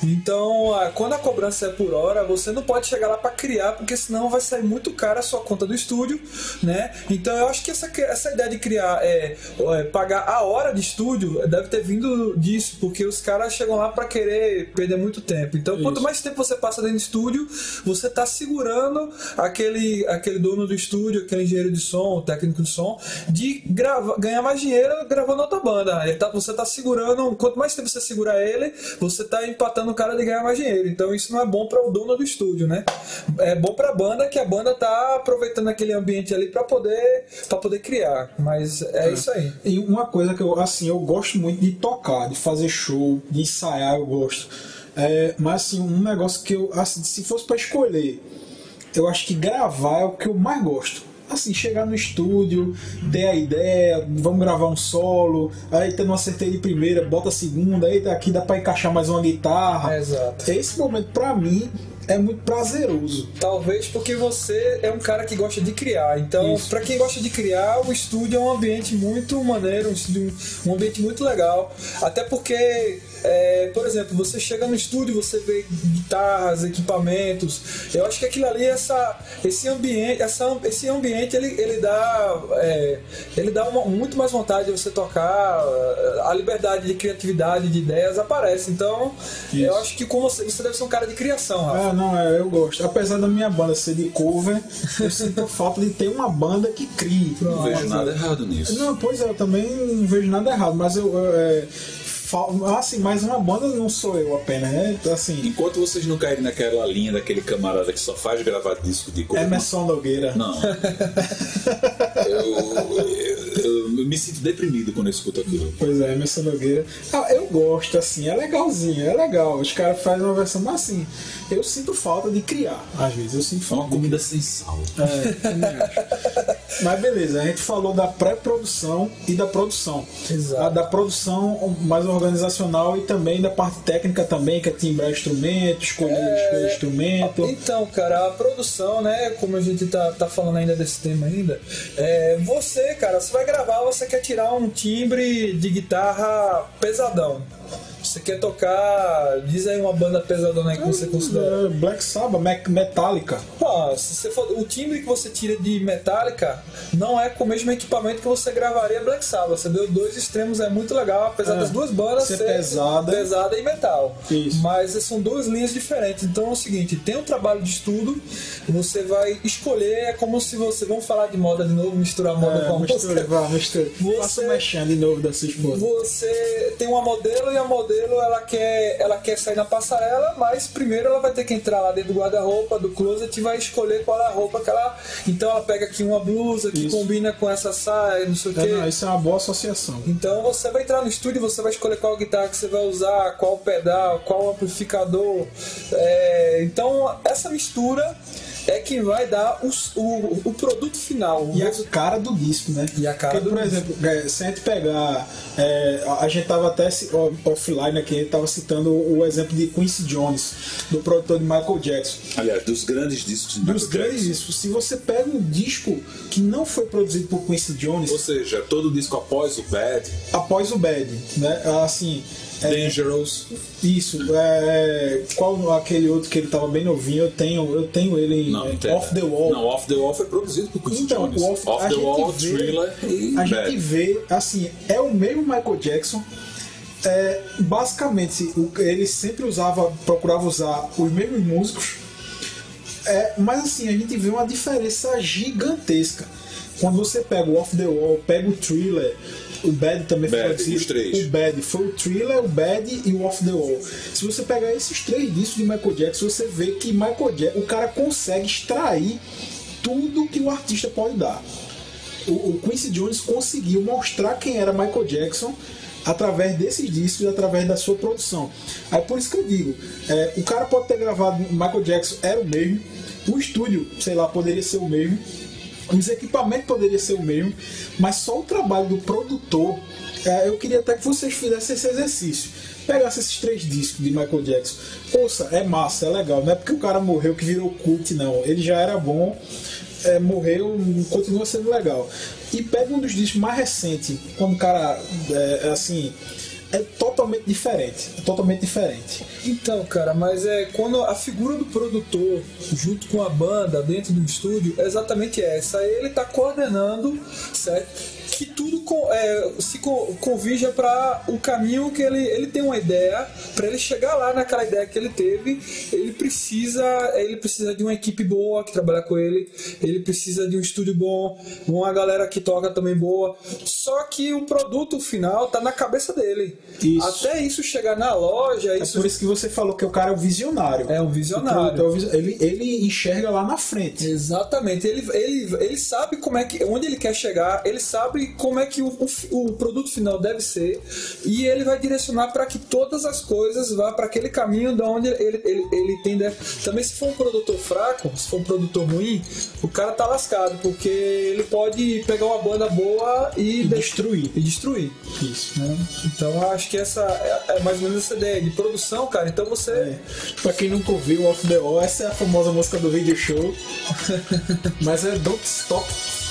Speaker 4: Então, a- quando a cobrança é por hora, você não pode chegar lá para criar, porque senão vai sair muito caro a sua conta do estúdio, né? Então, eu acho que essa, essa ideia de criar, é, é, pagar a hora de estúdio, deve ter vindo disso, porque os caras chegam lá para querer perder muito tempo. Então, quanto
Speaker 2: Isso.
Speaker 4: mais tempo você passa dentro do estúdio, você tá segurando aquele, aquele dono do estúdio, aquele engenheiro de som, técnico de som, de grava, ganhar mais dinheiro gravando outra banda. Tá, você tá segurando, quanto mais tempo você segurar ele, você tá empatando o cara de ganhar mais dinheiro. Então isso não é bom para o dono do estúdio, né? É bom para a banda que a banda tá aproveitando aquele ambiente ali para poder para poder criar. Mas é isso aí.
Speaker 2: E uma coisa que eu, assim, eu gosto muito de tocar, de fazer show, de ensaiar, eu gosto. É, mas assim, um negócio que eu, assim, se fosse pra escolher, eu acho que gravar é o que eu mais gosto. Assim, chegar no estúdio, ter a ideia, vamos gravar um solo, aí não acertei de primeira, bota a segunda, aí aqui dá pra encaixar mais uma guitarra.
Speaker 4: É, exato.
Speaker 2: Esse momento, pra mim, é muito prazeroso.
Speaker 4: Talvez porque você é um cara que gosta de criar. Então, para quem gosta de criar, o estúdio é um ambiente muito maneiro, um, estúdio- um ambiente muito legal. Até porque, é, por exemplo, você chega no estúdio, você vê guitarras, equipamentos. Eu acho que aquilo ali, essa, esse ambiente, essa, esse ambiente, ele, ele dá, é, ele dá uma- muito mais vontade de você tocar. A liberdade de criatividade, de ideias aparece. Então,
Speaker 2: Isso.
Speaker 4: eu acho que como você, você deve ser um cara de criação, Rafa.
Speaker 2: Ah, não, é, eu gosto. Apesar da minha banda ser de cover, eu sinto falta de ter uma banda que crie.
Speaker 3: Não vejo nada errado nisso.
Speaker 2: Não, pois é, eu também não vejo nada errado, mas eu. eu, é, assim, mas uma banda não sou eu apenas, né? Assim,
Speaker 3: Enquanto vocês não caírem naquela linha daquele camarada que só faz gravar disco de coisa.
Speaker 2: Emerson Nogueira.
Speaker 3: Não. eu, eu- eu me sinto deprimido quando eu escuto aquilo.
Speaker 2: Pois é, Emerson Nogueira. Ah, eu gosto, assim, é legalzinho, é legal. Os caras fazem uma versão, mas assim, eu sinto falta de criar, às vezes, eu sinto
Speaker 3: É
Speaker 2: falta.
Speaker 3: uma comida sem sal.
Speaker 2: É. Mas beleza, a gente falou da pré-produção e da produção.
Speaker 4: Exato.
Speaker 2: A da produção mais organizacional e também da parte técnica também, que é timbrar instrumento, escolher, escolher instrumento.
Speaker 4: Então, cara, a produção, né? Como a gente tá, tá falando ainda desse tema ainda, é, você, cara, você vai gravar, você quer tirar um timbre de guitarra pesadão. Você quer tocar. Diz aí uma banda pesadona aí que você considera.
Speaker 2: É, Black Sabbath, Metallica.
Speaker 4: Se você for, o timbre que você tira de Metallica não é com o mesmo equipamento que você gravaria Black Sabbath. Você deu dois extremos, é muito legal, apesar
Speaker 2: É,
Speaker 4: das duas bandas
Speaker 2: ser
Speaker 4: ser
Speaker 2: pesada.
Speaker 4: pesada e metal.
Speaker 2: Isso.
Speaker 4: Mas são duas linhas diferentes. Então é o seguinte, tem um trabalho de estudo, você vai escolher, é como se você, vamos falar de moda de novo, misturar moda com
Speaker 2: É,
Speaker 4: a
Speaker 2: mistura,
Speaker 4: música.
Speaker 2: vá, mistura.
Speaker 4: Você-
Speaker 2: Faça mexendo de novo da sua esposa.
Speaker 4: Você tem uma modelo e a modelo ela quer, ela quer sair na passarela, mas primeiro ela vai ter que entrar lá dentro do guarda-roupa, do closet e vai escolher qual é a roupa que ela. Então ela pega aqui uma blusa que
Speaker 2: Isso.
Speaker 4: combina com essa saia, não sei o
Speaker 2: É,
Speaker 4: quê.
Speaker 2: não, isso é uma boa associação.
Speaker 4: Então você vai entrar no estúdio, você vai escolher qual guitarra que você vai usar, qual pedal, qual amplificador. É, então essa mistura é que vai dar os- o, o produto final.
Speaker 2: E a cara do disco, né?
Speaker 4: E a cara
Speaker 2: Porque,
Speaker 4: do
Speaker 2: por exemplo, é, se a gente pegar. é, a- gente tava até offline aqui, a gente tava citando o exemplo de Quincy Jones, do produtor de Michael Jackson.
Speaker 3: Aliás, dos grandes discos de
Speaker 2: Dos
Speaker 3: Michael
Speaker 2: grandes
Speaker 3: Jackson.
Speaker 2: discos, se você pega um disco que não foi produzido por Quincy Jones,
Speaker 3: Ou seja, todo disco após o Bad,
Speaker 2: após o Bad, né? Assim. É,
Speaker 3: Dangerous.
Speaker 2: Isso, é, qual aquele outro que ele tava bem novinho? Eu tenho, eu tenho ele em
Speaker 3: Não,
Speaker 2: é. Off the Wall.
Speaker 3: Não, Off the Wall foi produzido por Quincy
Speaker 2: Então,
Speaker 3: Jones.
Speaker 2: Off,
Speaker 3: Off the Wall,
Speaker 2: vê,
Speaker 3: Thriller e
Speaker 2: a
Speaker 3: Bad.
Speaker 2: gente vê, assim, é o mesmo Michael Jackson. É, basicamente, ele sempre usava, procurava usar os mesmos músicos. É, mas assim, a gente vê uma diferença gigantesca. Quando você pega o Off the Wall, pega o Thriller, o Bad também foi
Speaker 3: Bad,
Speaker 2: produzido.
Speaker 3: os três.
Speaker 2: O Bad foi o Thriller, o Bad e o Off the Wall. Se você pegar esses três discos de Michael Jackson, você vê que Michael Jackson, o cara consegue extrair tudo que o artista pode dar. O, o Quincy Jones conseguiu mostrar quem era Michael Jackson através desses discos e através da sua produção. Aí por isso que eu digo, é, o cara pode ter gravado Michael Jackson era o mesmo, o estúdio, sei lá, poderia ser o mesmo, os equipamentos poderiam ser o mesmo, mas só o trabalho do produtor. é, eu queria até que vocês fizessem esse exercício. Pegasse esses três discos de Michael Jackson. Ouça, é massa, é legal. Não é porque o cara morreu que virou cult, não. Ele já era bom, é, morreu, continua sendo legal. E pega um dos discos mais recentes, quando o cara, é, assim, é totalmente diferente. É totalmente diferente.
Speaker 4: Então, cara, mas é quando a figura do produtor junto com a banda dentro do estúdio é exatamente essa. Ele tá coordenando, certo? Que tudo com- é, se co- convija para o caminho que ele, ele tem uma ideia, para ele chegar lá naquela ideia que ele teve, ele precisa, ele precisa de uma equipe boa que trabalha com ele, ele precisa de um estúdio bom, uma galera que toca também boa. Só que o produto final tá na cabeça dele.
Speaker 2: Isso.
Speaker 4: Até isso chegar na loja,
Speaker 2: É
Speaker 4: isso
Speaker 2: por isso que você falou que o cara é o visionário.
Speaker 4: É um visionário.
Speaker 2: é Ele, ele enxerga lá na frente.
Speaker 4: Exatamente, ele, ele, ele sabe como é que, onde ele quer chegar, ele sabe como é que o, o, o produto final deve ser e ele vai direcionar para que todas as coisas vá para aquele caminho da onde ele, ele, ele tem. de- Também se for um produtor fraco, se for um produtor ruim, o cara tá lascado, porque ele pode pegar uma banda boa e,
Speaker 2: E
Speaker 4: de-
Speaker 2: destruir.
Speaker 4: e destruir.
Speaker 2: Isso.
Speaker 4: né? Então acho que essa é, é mais ou menos essa ideia de produção, cara. Então você.
Speaker 2: É. Pra quem nunca ouviu Off the Wall, essa é a famosa música do video show. Mas é Don't Stop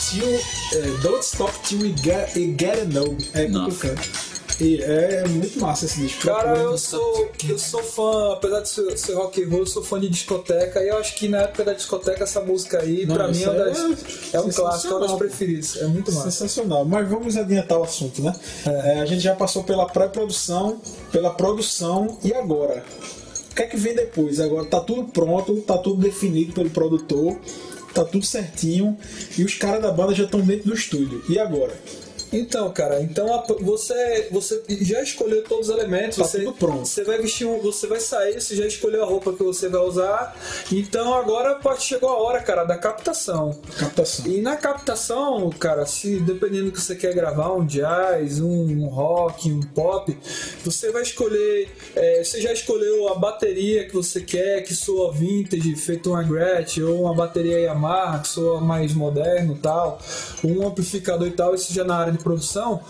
Speaker 2: Till. é, Don't Stop Till We Get, we get It Know. É
Speaker 3: Nossa.
Speaker 2: complicado. E é muito massa esse disco.
Speaker 4: Cara, eu sou, eu sou fã, apesar de ser, ser rock and roll, eu sou fã de discoteca e eu acho que na época da discoteca essa música aí,
Speaker 2: Não,
Speaker 4: pra mim, é, das,
Speaker 2: é
Speaker 4: é um clássico, é uma das preferidas. É muito massa.
Speaker 2: Sensacional. Mas vamos adiantar o assunto, né? É, a gente já passou pela pré-produção, pela produção e agora? O que é que vem depois? Agora tá tudo pronto, tá tudo definido pelo produtor, tá tudo certinho e os caras da banda já estão dentro do estúdio. E agora?
Speaker 4: Então, cara, então a- você, você já escolheu todos os elementos,
Speaker 2: Tá
Speaker 4: você,
Speaker 2: tudo pronto.
Speaker 4: você vai vestir, um, você vai sair, você já escolheu a roupa que você vai usar. Então agora pode chegou a hora, cara, da captação.
Speaker 2: Captação.
Speaker 4: E na captação, cara, se dependendo do que você quer gravar, um jazz, um rock, um pop, você vai escolher. é, você já escolheu a bateria que você quer, que soa vintage, feito uma Gretsch, ou uma bateria Yamaha, que soa mais moderno e tal, um amplificador e tal, isso já na área produção,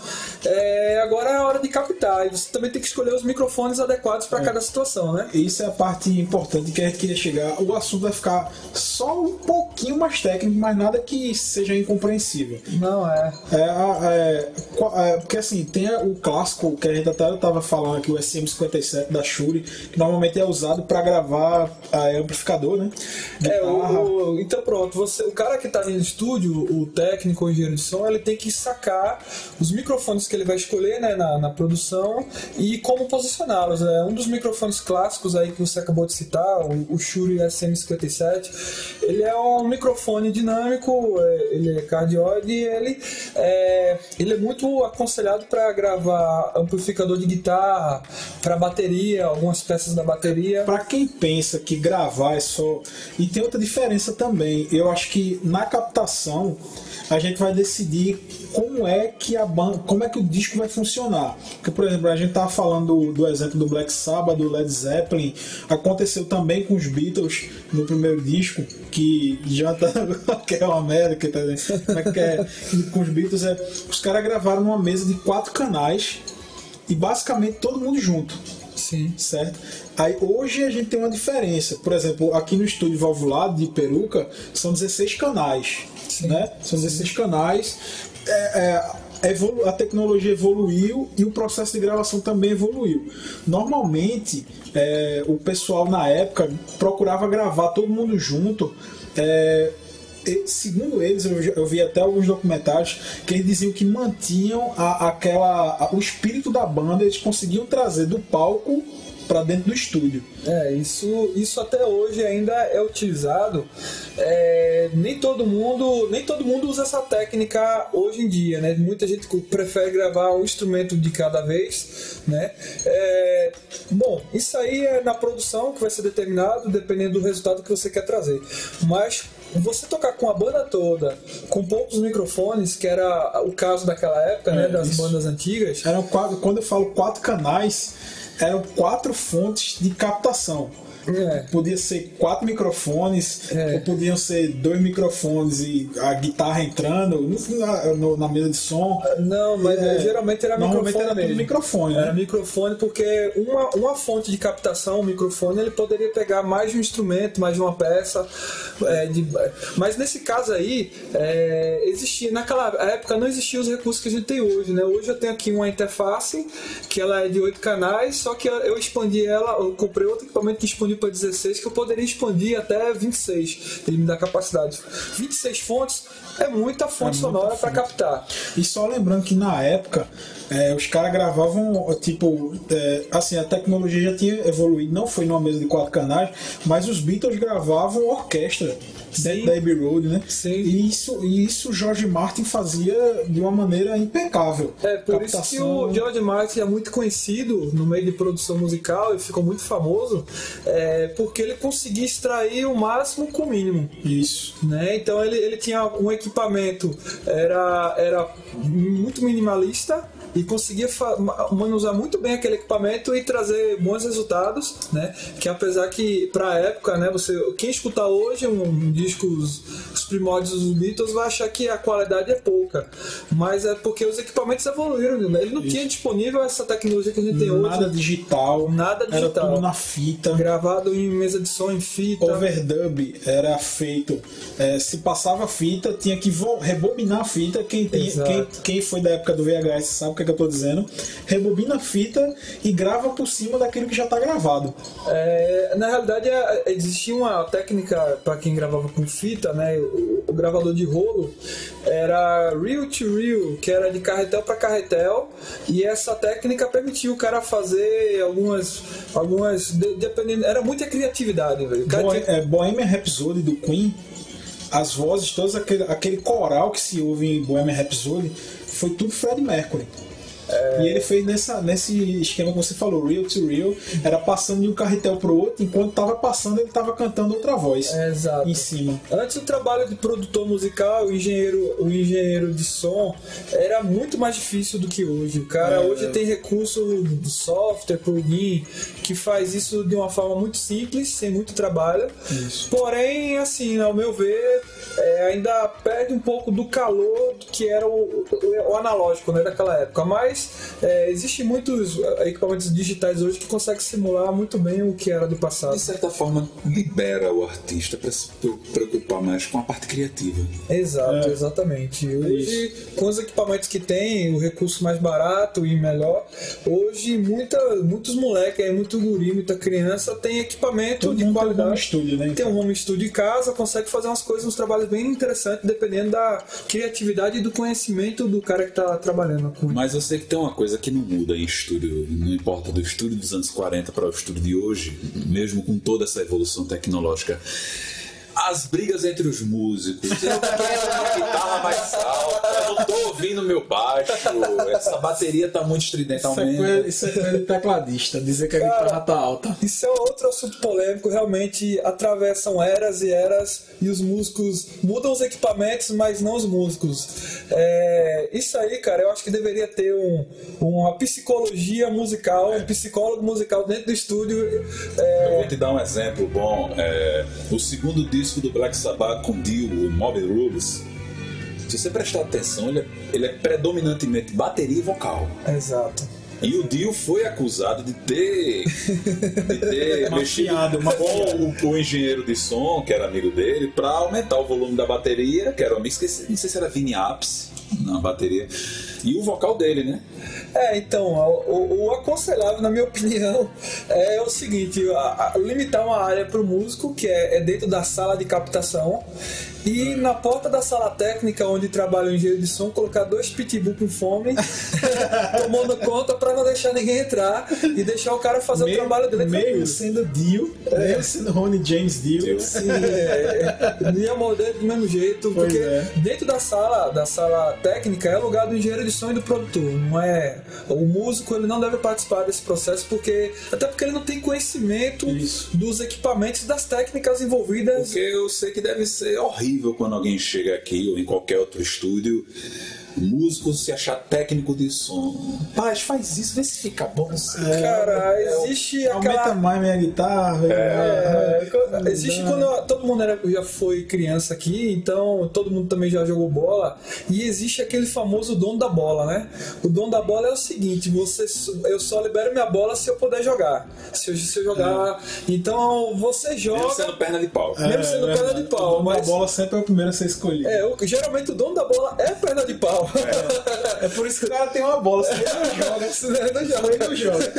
Speaker 4: é, agora é a hora de captar. E você também tem que escolher os microfones adequados para cada situação, né?
Speaker 2: Isso é a parte importante que a gente queria chegar. O assunto vai ficar só um pouquinho mais técnico, mas nada que seja incompreensível.
Speaker 4: Não é.
Speaker 2: É, é, é, porque assim, tem o clássico que a gente até estava falando aqui, o SM57 da Shure, que normalmente é usado para gravar é, amplificador, né?
Speaker 4: É, o- então pronto, você, o cara que está no estúdio, o técnico, o engenheiro de som, ele tem que sacar os microfones que ele vai escolher né, na, na produção e como posicioná-los. É um dos microfones clássicos aí que você acabou de citar, o, o Shure SM57, ele é um microfone dinâmico, é, ele é cardioide e ele é, ele é muito aconselhado para gravar amplificador de guitarra, para bateria, algumas peças da bateria.
Speaker 2: Pra quem pensa que gravar é só. E tem outra diferença também. Eu acho que na captação a gente vai decidir como é que a banda, como é que o disco vai funcionar. Porque, por exemplo, a gente tava falando do, exemplo do Black Sabbath, do Led Zeppelin, aconteceu também com os Beatles no primeiro disco, que já tá que é uma merda, que tá é que é, com os Beatles é, os caras gravaram numa mesa de quatro canais e basicamente todo mundo junto
Speaker 4: Sim.
Speaker 2: certo? Aí hoje a gente tem uma diferença. Por exemplo, aqui no estúdio valvulado de Peruca são 16 canais, né? São 16 canais. É, é, a tecnologia evoluiu e o processo de gravação também evoluiu. Normalmente, é, o pessoal na época procurava gravar todo mundo junto. é, segundo eles, eu, eu vi até alguns documentários que eles diziam que mantinham a- aquela, a- o espírito da banda, eles conseguiam trazer do palco para dentro do estúdio.
Speaker 4: É, isso, isso até hoje ainda é utilizado. É, nem todo mundo, nem todo mundo usa essa técnica hoje em dia, né? Muita gente prefere gravar um instrumento de cada vez, né? É, bom, isso aí é na produção que vai ser determinado, dependendo do resultado que você quer trazer. Mas você tocar com a banda toda, com poucos microfones, que era o caso daquela época, né?
Speaker 2: É,
Speaker 4: Das
Speaker 2: isso.
Speaker 4: bandas antigas.
Speaker 2: Eram quatro, quando eu falo quatro canais, eram quatro fontes de captação.
Speaker 4: É.
Speaker 2: Podia ser quatro microfones,
Speaker 4: É.
Speaker 2: ou podiam ser dois microfones e a guitarra entrando no- na, no- na mesa de som.
Speaker 4: Não, mas
Speaker 2: É,
Speaker 4: geralmente era
Speaker 2: normalmente
Speaker 4: microfone
Speaker 2: era
Speaker 4: mesmo.
Speaker 2: microfone, né?
Speaker 4: Era microfone porque uma, uma fonte de captação, um microfone, ele poderia pegar mais de um instrumento, mais de uma peça. é, de- mas nesse caso aí, é, existia, naquela época não existiam os recursos que a gente tem hoje, né? Hoje eu tenho aqui uma interface que ela é de 8 canais, só que eu- expandi ela, eu comprei outro equipamento que expandi para 16, que eu poderia expandir até 26, ele me dá capacidade. 26 fontes é muita fonte
Speaker 2: muita
Speaker 4: sonora para captar.
Speaker 2: E só lembrando que na época é, os caras gravavam, tipo, é, assim, a tecnologia já tinha evoluído, não foi numa mesa de quatro canais, mas os Beatles gravavam orquestra dentro da Abbey Road, né?
Speaker 4: Sim.
Speaker 2: E isso, e isso o George Martin fazia de uma maneira impecável.
Speaker 4: É, por isso que o George Martin é muito conhecido no meio de produção musical e ficou muito famoso, é, porque ele conseguia extrair o máximo com o mínimo.
Speaker 2: Isso.
Speaker 4: Né? Então ele, ele tinha um equipamento, era, era muito minimalista e conseguia manusear muito bem aquele equipamento e trazer bons resultados, né? Que apesar que para a época, né, você quem escutar hoje um disco os, os primórdios dos Beatles vai achar que a qualidade é pouca, mas é porque os equipamentos evoluíram, né? Ele não tinha disponível essa tecnologia que a gente tem hoje,
Speaker 2: Nada digital.
Speaker 4: Nada
Speaker 2: Era
Speaker 4: digital.
Speaker 2: tudo na fita.
Speaker 4: gravado em mesa de som em fita.
Speaker 2: Overdub era feito. é, se passava fita, tinha que rebobinar a fita. Quem, tem- quem, quem foi da época do VHS sabe o que, é que eu tô dizendo. Rebobina a fita e grava por cima daquilo que já tá gravado.
Speaker 4: É, na realidade, é, existia uma técnica para quem gravava com fita, né? O, o gravador de rolo era reel to reel, que era de carretel para carretel, e essa técnica permitia o cara fazer algumas, algumas, de- dependendo, era muita criatividade, velho. O cara
Speaker 2: Bohe-
Speaker 4: tinha-
Speaker 2: é, Bohemian Rhapsody do Queen, as vozes, todos aquele, aquele coral que se ouve em Bohemian Rhapsody, foi tudo Fred Mercury. E ele fez nessa, nesse esquema que você falou, real to real, era passando de um carretel pro outro, enquanto tava passando ele tava cantando outra voz
Speaker 4: É, exato.
Speaker 2: em cima.
Speaker 4: Antes o trabalho de produtor musical, o engenheiro, o engenheiro de som era muito mais difícil do que hoje. O cara
Speaker 2: É.
Speaker 4: hoje tem recurso do software, plugin, que faz isso de uma forma muito simples, sem muito trabalho.
Speaker 2: Isso.
Speaker 4: Porém, assim, ao meu ver, é, ainda perde um pouco do calor que era o, o- o analógico né, daquela época. Mas é, existem muitos é, equipamentos digitais hoje que conseguem simular muito bem o que era do passado.
Speaker 3: De certa forma, libera o artista para se preocupar mais com a parte criativa.
Speaker 4: Exato, exatamente. Hoje, com os equipamentos que tem, o recurso mais barato e melhor, hoje muita, muitos moleques, aí, muito guri, muita criança tem equipamento
Speaker 2: Todo
Speaker 4: de
Speaker 2: mundo tem um
Speaker 4: qualidade.
Speaker 2: home studio, né?
Speaker 4: Tem um home studio em casa, consegue fazer umas coisas, uns trabalhos bem interessantes, dependendo da criatividade e do conhecimento do cara que está trabalhando com
Speaker 3: Mas eu sei que tem uma coisa que não muda em estúdio, não importa do estúdio dos anos 40 para o estúdio de hoje, mesmo com toda essa evolução tecnológica. As brigas entre os músicos. Eu quero uma guitarra mais alta, eu não tô ouvindo meu baixo, essa bateria tá muito estridente,
Speaker 2: Isso é, coisa, isso é tecladista, dizer que a guitarra tá alta.
Speaker 4: Isso é outro assunto polêmico, realmente atravessam eras e eras e os músicos mudam os equipamentos, mas não os músicos. É, isso aí, cara, eu acho que deveria ter um, uma psicologia musical, um psicólogo musical dentro do estúdio. É,
Speaker 3: Eu vou te dar um exemplo bom. É, o segundo disco do Black Sabbath com Dio, o Mob Rules, se você prestar atenção, ele é, ele é predominantemente bateria e vocal.
Speaker 4: exato.
Speaker 3: E o Dio foi acusado de ter, de ter mexido com o, o engenheiro de som, que era amigo dele, para aumentar o volume da bateria, que era um amigo, esqueci, não sei se era Vini Apps na bateria, e o vocal dele, né?
Speaker 4: É, então, o, o- aconselhável, na minha opinião, é o seguinte: a- a- limitar uma área para o músico, que é, é dentro da sala de captação, e na porta da sala técnica, onde trabalha o engenheiro de som, colocar dois pitbull com fome, tomando conta para não deixar ninguém entrar e deixar o cara fazer o trabalho dele
Speaker 2: meio sendo Dio, meio sendo Ronnie James Dio.
Speaker 4: Sim, é, é, ia morder do mesmo jeito,
Speaker 2: Pois
Speaker 4: porque
Speaker 2: é.
Speaker 4: dentro da sala, da sala técnica é lugar do engenheiro de som e do produtor, não é? O músico ele não deve participar desse processo porque até porque ele não tem conhecimento
Speaker 2: Isso.
Speaker 4: dos equipamentos, das técnicas envolvidas.
Speaker 3: Porque eu sei que deve ser horrível quando alguém chega aqui ou em qualquer outro estúdio, músico se achar técnico de som. Paz, faz isso, vê se fica bom.
Speaker 4: Cara, existe
Speaker 2: Aumenta
Speaker 4: aquela
Speaker 2: mais minha guitarra.
Speaker 4: É, quando- existe quando eu- todo mundo era- já foi criança aqui, então todo mundo também já jogou bola. E existe aquele famoso dono da bola, né? O dono da bola é o seguinte: você, eu só libero minha bola se eu puder jogar. Se eu, se eu jogar. Então você
Speaker 3: Mesmo
Speaker 4: joga.
Speaker 3: sendo perna de pau.
Speaker 4: mesmo sendo perna de pau,
Speaker 2: O dono da
Speaker 4: mas-
Speaker 2: bola sempre é o primeiro a ser escolhido.
Speaker 4: É, o- geralmente o dono da bola é perna de pau.
Speaker 2: É por isso que o cara tem uma bola, senão ele não joga.
Speaker 4: Senão ele não joga.
Speaker 2: Ele não joga.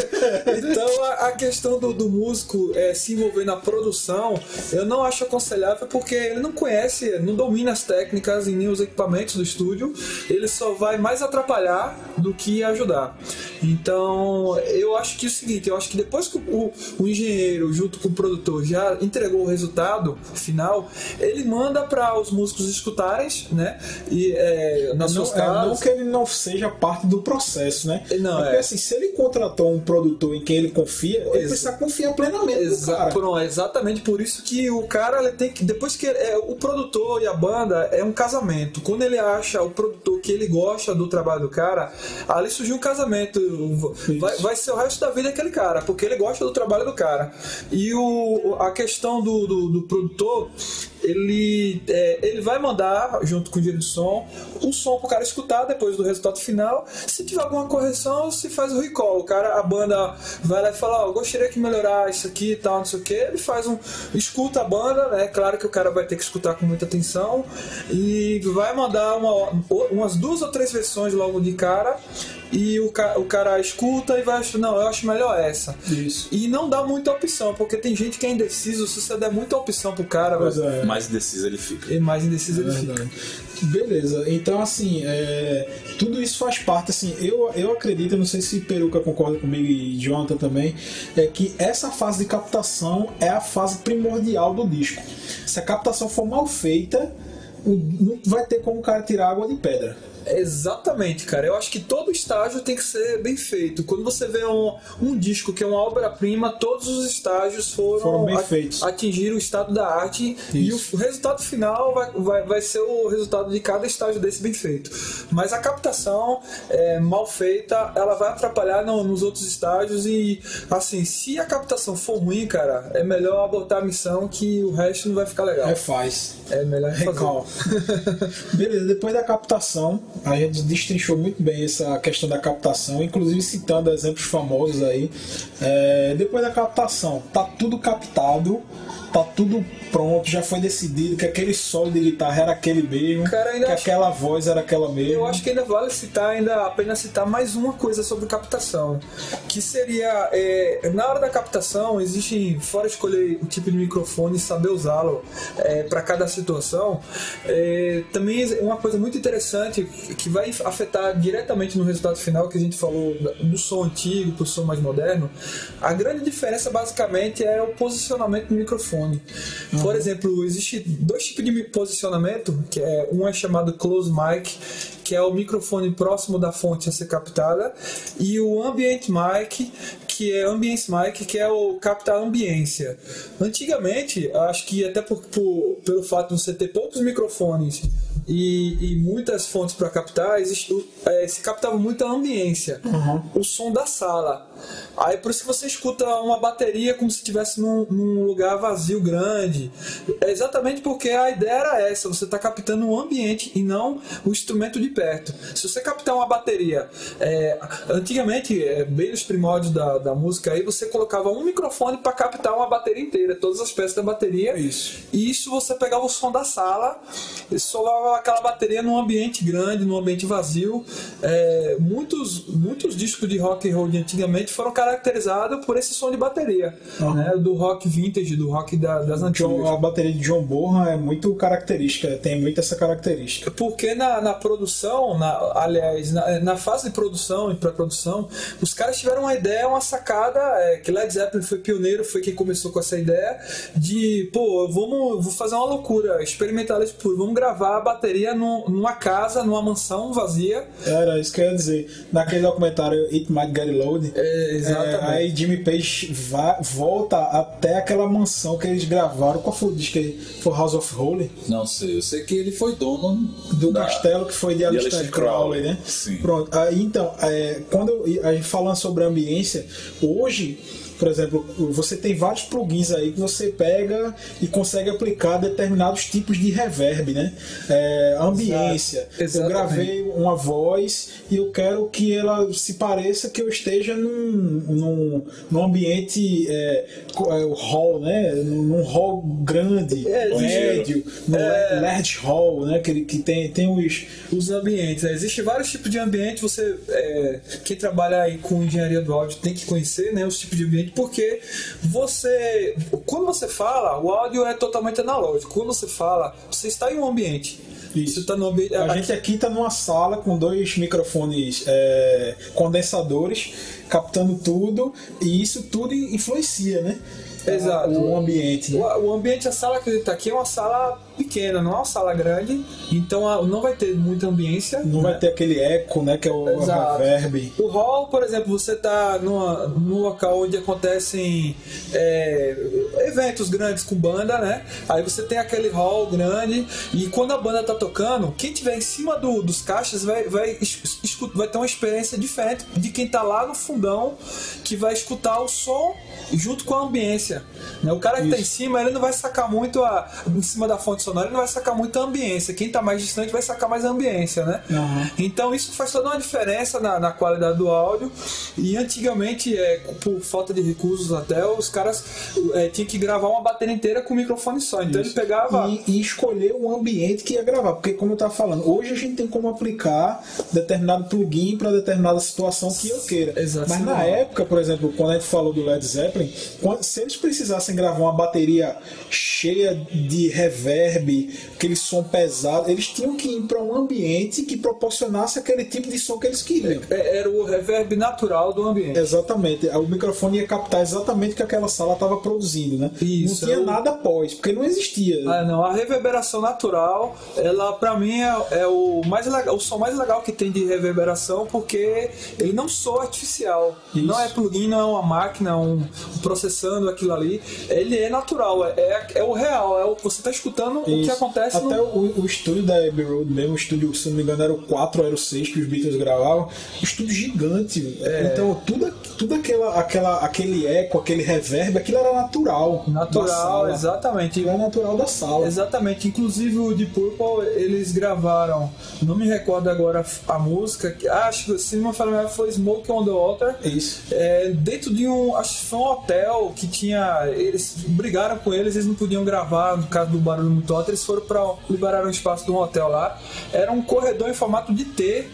Speaker 4: Então a, a questão do, do músico é, se envolver na produção, eu não acho aconselhável porque ele não conhece, não domina as técnicas e nem os equipamentos do estúdio, ele só vai mais atrapalhar do que ajudar. Então eu acho que é o seguinte, eu acho que depois que o, o engenheiro junto com o produtor já entregou o resultado final, ele manda para os músicos escutarem, né? E é, nas
Speaker 2: Não,
Speaker 4: suas
Speaker 2: é, não que ele não seja parte do processo, né?
Speaker 4: Não,
Speaker 2: é porque
Speaker 4: é.
Speaker 2: assim, se ele contratou um produtor em quem ele confia, ele
Speaker 4: Exa-
Speaker 2: precisa confiar plenamente no
Speaker 4: Exa
Speaker 2: cara.
Speaker 4: pronto, é exatamente por isso que o cara ele tem que. Depois que é, o produtor e a banda é um casamento. Quando ele acha o produtor que ele gosta do trabalho do cara, ali surgiu um casamento. Vai, vai ser o resto da vida aquele cara, porque ele gosta do trabalho do cara. E o, a questão do, do, do produtor, ele, é, ele vai mandar, junto com o engenheiro de som, o som pro cara escutar depois do resultado final. Se tiver alguma correção, se faz o recall. O cara, a banda vai lá e fala, ó, gostaria que melhorar isso aqui e tal, não sei o que. Ele faz um. escuta a banda, né? Claro que o cara vai ter que escutar com muita atenção. E vai mandar uma, umas duas ou três versões logo de cara. E o, ca, o cara escuta e vai achar, não, eu acho melhor essa.
Speaker 2: Isso.
Speaker 4: E não dá muita opção, porque tem gente que é indeciso. Se você der muita opção pro cara,
Speaker 2: Pois
Speaker 4: vai-
Speaker 2: é.
Speaker 3: Mais indeciso ele fica.
Speaker 4: e mais indeciso ele fica.
Speaker 2: Verdade. Beleza, então assim, é, tudo isso faz parte, assim, eu, eu acredito, não sei se Peruca concorda comigo e Jonathan também, é que essa fase de captação é a fase primordial do disco. Se a captação for mal feita, não vai ter como o cara tirar água de pedra.
Speaker 4: Exatamente, cara. Eu acho que todo estágio tem que ser bem feito. Quando você vê um, um disco que é uma obra-prima, todos os estágios foram,
Speaker 2: Foram bem feitos.
Speaker 4: atingiram o estado da arte e o,
Speaker 2: Isso.
Speaker 4: resultado final vai, vai, vai ser o resultado de cada estágio desse bem feito. Mas a captação é, mal feita, ela vai atrapalhar no- nos outros estágios e, assim, se a captação for ruim, cara, é melhor abortar a missão que o resto não vai ficar legal.
Speaker 2: Refaz.
Speaker 4: É melhor fazer.
Speaker 2: Recal. Beleza, depois da captação, a gente destrinchou muito bem essa questão da captação, inclusive citando exemplos famosos aí. É, depois da captação, tá tudo captado, tá tudo pronto, já foi decidido que aquele solo de guitarra era aquele mesmo,
Speaker 4: Cara,
Speaker 2: que aquela voz era aquela mesma.
Speaker 4: Eu acho que ainda vale citar, ainda apenas citar mais uma coisa sobre captação, que seria é, na hora da captação existe fora escolher o tipo de microfone e saber usá-lo para cada situação, é, também uma coisa muito interessante que vai afetar diretamente no resultado final que a gente falou do som antigo para o som mais moderno. A grande diferença basicamente é o posicionamento do microfone. Por exemplo, existe dois tipos de posicionamento, que é um é chamado close mic, que é o microfone próximo da fonte a ser captada, e o ambient mic, que é ambience mic, que é o captar a ambiência. Antigamente, acho que até por, por- pelo fato de você ter poucos microfones e, e muitas fontes para captar, é, se captava muito a ambiência, o som da sala. Aí por isso que você escuta uma bateria como se estivesse num, num lugar vazio grande. É exatamente porque a ideia era essa, você está captando o ambiente e não o instrumento de perto. Se você captar uma bateria, é, antigamente, é, bem nos primórdios da, da música aí, você colocava um microfone para captar uma bateria inteira, todas as peças da bateria.
Speaker 2: Isso.
Speaker 4: E isso você pegava o som da sala e solava aquela bateria num ambiente grande, num ambiente vazio. É, muitos, muitos discos de rock and roll de antigamente foram caracterizados por esse som de bateria,
Speaker 2: Uhum.
Speaker 4: né? do rock vintage, do rock da- das antigas.
Speaker 2: John- a bateria de John Bonham é muito característica, tem muito essa característica.
Speaker 4: Porque na, na produção, na, aliás, na, na fase de produção e pré-produção, os caras tiveram uma ideia, uma sacada, é, que Led Zeppelin foi pioneiro, foi quem começou com essa ideia de, pô, vamos vou fazer uma loucura, experimentar isso puro, vamos gravar a bateria num- numa casa, numa mansão vazia.
Speaker 2: Era isso que eu ia dizer. Naquele documentário It Might Get Load,
Speaker 4: É.
Speaker 2: É, aí Jimmy Page va- volta até aquela mansão que eles gravaram. Qual foi o disco aí? Foi House of Holy?
Speaker 3: Não sei, eu sei que ele foi dono
Speaker 2: Do
Speaker 3: da-
Speaker 2: castelo que foi de Aleister
Speaker 3: Aleister
Speaker 2: Crowley,
Speaker 3: Crowley,
Speaker 2: né?
Speaker 3: sim.
Speaker 2: Pronto. Aí, então, é, quando a gente falando sobre ambiência, hoje, por exemplo, você tem vários plugins aí que você pega e consegue aplicar determinados tipos de reverb, né? É, ambiência.
Speaker 4: Exato.
Speaker 2: Eu gravei uma voz e eu quero que ela se pareça que eu esteja num, num, num ambiente é, é, hall, né? Num, hall grande,
Speaker 4: É,
Speaker 2: médio, no
Speaker 4: É.
Speaker 2: large hall, né? Que, que tem, tem os,
Speaker 4: Os ambientes, né? Existem vários tipos de ambiente. Você, é, quem trabalha aí com engenharia do áudio tem que conhecer, né, os tipos de ambiente, porque você, quando você fala, o áudio é totalmente analógico. Quando você fala, você está em um ambiente.
Speaker 2: Isso.
Speaker 4: Está no ambiente.
Speaker 2: A gente aqui está numa sala com dois microfones é, condensadores captando tudo e isso tudo influencia, né?
Speaker 4: Exato.
Speaker 2: O ambiente. né?
Speaker 4: O, o ambiente, a sala que está aqui é uma sala pequena, não é uma sala grande, então a- não vai ter muita ambiência.
Speaker 2: Não vai ter aquele eco, né? Que é o
Speaker 4: Exato.
Speaker 2: reverb.
Speaker 4: O hall, por exemplo, você está num local onde acontecem é, eventos grandes com banda, né? Aí você tem aquele hall grande e quando a banda tá tocando, quem tiver em cima do- dos caixas vai, vai, vai ter uma experiência diferente de quem tá lá no fundão que vai escutar o som junto com a ambiência. né? O cara que tá em cima, ele não vai sacar muito a, em cima da fonte sonora, ele não vai sacar muito a ambiência. Quem tá mais distante vai sacar mais ambiência, né?
Speaker 2: Aham.
Speaker 4: Então isso faz toda uma diferença na, na qualidade do áudio. E antigamente, é, por falta de recursos até, os caras é, tinham que gravar uma bateria inteira com microfone só. Então ele pegava.
Speaker 2: E, e escolher o ambiente que ia gravar, porque como eu estava falando, hoje a gente tem como aplicar determinado plugin para determinada situação que eu queira. Mas na época, por exemplo, quando a gente falou do Led Zeppelin, quando- se eles precisassem gravar uma bateria cheia de reverb, aquele som pesado, eles tinham que ir para um ambiente que proporcionasse aquele tipo de som que eles queriam.
Speaker 4: É, Era o reverb natural do ambiente.
Speaker 2: Exatamente. O microfone ia captar exatamente o que aquela sala estava produzindo, né?
Speaker 4: Isso,
Speaker 2: não tinha
Speaker 4: é o-
Speaker 2: nada pós, porque não existia.
Speaker 4: Ah, não, a reverberação natural, ela pra mim é, é o mais legal, o som mais legal que tem de reverberação, porque ele não soa artificial.
Speaker 2: Isso.
Speaker 4: Não é plugin, não é uma máquina, um, processando aquilo ali. Ele é natural, é, é, é o real, é o, você tá escutando o que acontece
Speaker 2: Até
Speaker 4: no.
Speaker 2: o, o estúdio da Abbey Road mesmo, o estúdio, se não me engano, era o 4 ou era o 6 que os Beatles gravavam. Um estúdio gigante.
Speaker 4: É.
Speaker 2: Então, tudo, tudo aquela, aquela, aquele eco, aquele reverb, aquilo era natural.
Speaker 4: Natural, exatamente.
Speaker 2: Era natural da sala.
Speaker 4: Exatamente, inclusive o Deep Purple eles gravaram, não me recordo agora a música, que- acho que se não me memória, foi Smoke on the Water.
Speaker 2: Isso.
Speaker 4: É, dentro de um, acho que foi um hotel que tinha, eles brigaram com eles, eles não podiam gravar no caso do barulho muito alto, eles foram para liberaram um espaço de um hotel lá. Era um corredor em formato de T.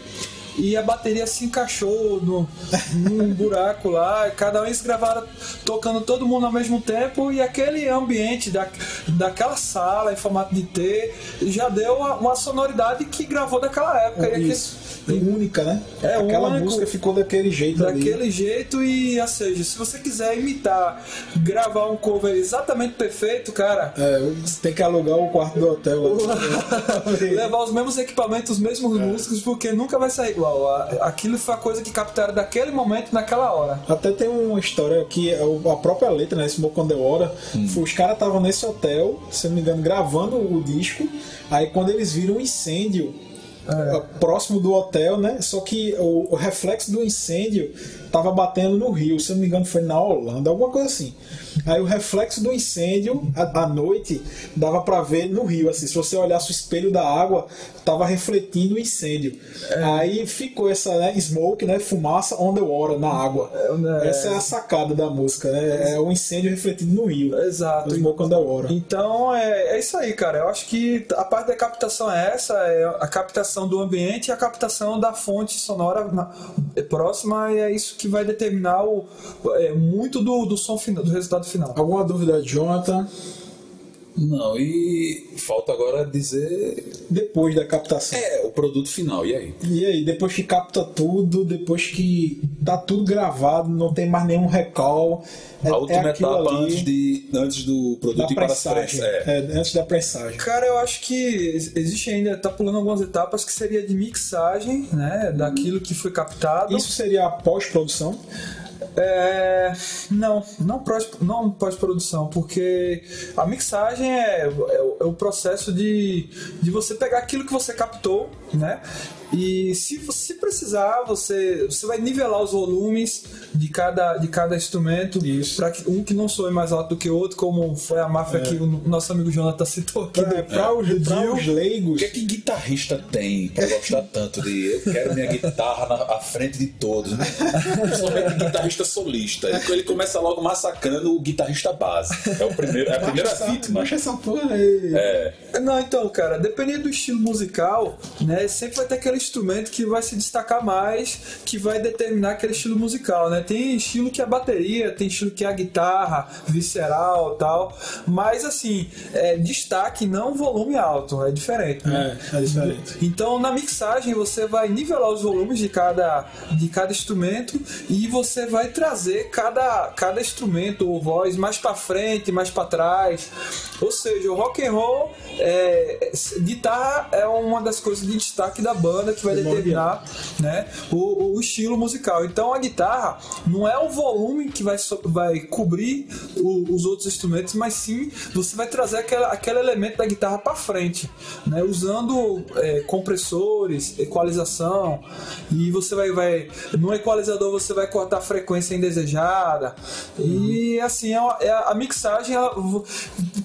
Speaker 4: E a bateria se encaixou no, num buraco lá, cada um eles gravaram tocando todo mundo ao mesmo tempo e aquele ambiente da, daquela sala em formato de T já deu uma, uma sonoridade que gravou daquela época. Aquele-
Speaker 2: Isso. Única, né?
Speaker 4: É,
Speaker 2: Aquela
Speaker 4: único.
Speaker 2: música ficou daquele jeito ali.
Speaker 4: daquele jeito e, ou seja, se você quiser imitar, gravar um cover exatamente perfeito, cara,
Speaker 2: É, você tem que alugar o quarto do hotel.
Speaker 4: levar os mesmos equipamentos, os mesmos músicos, porque nunca vai sair igual. Aquilo foi a coisa que captaram daquele momento, naquela hora.
Speaker 2: Até tem uma história que é a própria letra, né? Smoke on the Water, foi- os caras estavam nesse hotel, se não me engano, gravando o disco. Aí quando eles viram um incêndio
Speaker 4: É.
Speaker 2: próximo do hotel, né? Só que o, o reflexo do incêndio tava batendo no rio, se não me engano, foi na Holanda, alguma coisa assim. Aí o reflexo do incêndio à, noite dava pra ver no rio, assim, se você olhasse o espelho da água, tava refletindo o incêndio. Aí ficou essa né, smoke, né, fumaça on the water, na água.
Speaker 4: né?
Speaker 2: Essa é a sacada da música, né? É o incêndio refletido no rio.
Speaker 4: Exato.
Speaker 2: O smoke on the water.
Speaker 4: Então é, é isso aí, cara. Eu acho que a parte da captação é essa, é a captação do ambiente e a captação da fonte sonora é próxima e é isso que vai determinar o, é, muito do, do som final, do resultado final.
Speaker 2: Alguma dúvida, Jonathan?
Speaker 3: Não, e falta agora dizer.
Speaker 2: Depois da captação.
Speaker 3: É, o produto final, e aí?
Speaker 2: E aí, depois que capta tudo, depois que tá tudo gravado, não tem mais nenhum recall. É,
Speaker 3: A última
Speaker 2: é aquilo
Speaker 3: etapa
Speaker 2: ali
Speaker 3: antes, de, antes do produto ir para as pressas. É.
Speaker 2: É, antes da pressagem.
Speaker 4: Cara, eu acho que ex- existe ainda, tá pulando algumas etapas que seria de mixagem, né, daquilo que foi captado.
Speaker 2: Isso seria a pós-produção?
Speaker 4: É, não, não pós, não pós-produção, porque a mixagem é, é é o processo de, de você pegar aquilo que você captou, né? E se você precisar, você, você vai nivelar os volumes de cada, de cada instrumento para que um que não soe mais alto do que o outro, como foi a máfia que o nosso amigo Jonathan citou aqui.
Speaker 2: Pra,
Speaker 4: do-
Speaker 2: pra os, pra os
Speaker 3: O
Speaker 2: leigos,
Speaker 3: que é que guitarrista tem pra gostar tanto de eu quero minha guitarra na à frente de todos, né? Principalmente guitarrista solista. Ele, ele começa logo massacrando o guitarrista base. É, o primeiro, é a primeira
Speaker 2: baixa essa,
Speaker 3: vítima.
Speaker 2: baixa essa porra aí.
Speaker 3: É,
Speaker 4: Não, então, cara, dependendo do estilo musical, né, sempre vai ter aquele instrumento que vai se destacar mais, que vai determinar aquele estilo musical, né? Tem estilo que é a bateria, tem estilo que é a guitarra, visceral tal, mas assim, é, destaque não volume alto, é diferente, né?
Speaker 2: É, é diferente.
Speaker 4: Então, na mixagem, você vai nivelar os volumes de cada, de cada instrumento e você vai trazer cada, cada instrumento ou voz mais para frente, mais para trás. Ou seja, o rock and roll, é, guitarra é uma das coisas de destaque da banda que vai determinar né, o, o estilo musical. Então, a guitarra não é o volume que vai, vai cobrir o- os outros instrumentos, mas sim você vai trazer aquela, aquele elemento da guitarra para frente, né, usando é, compressores, equalização, e você vai, vai no equalizador você vai cortar a frequência indesejada e assim é a, é a mixagem. ela-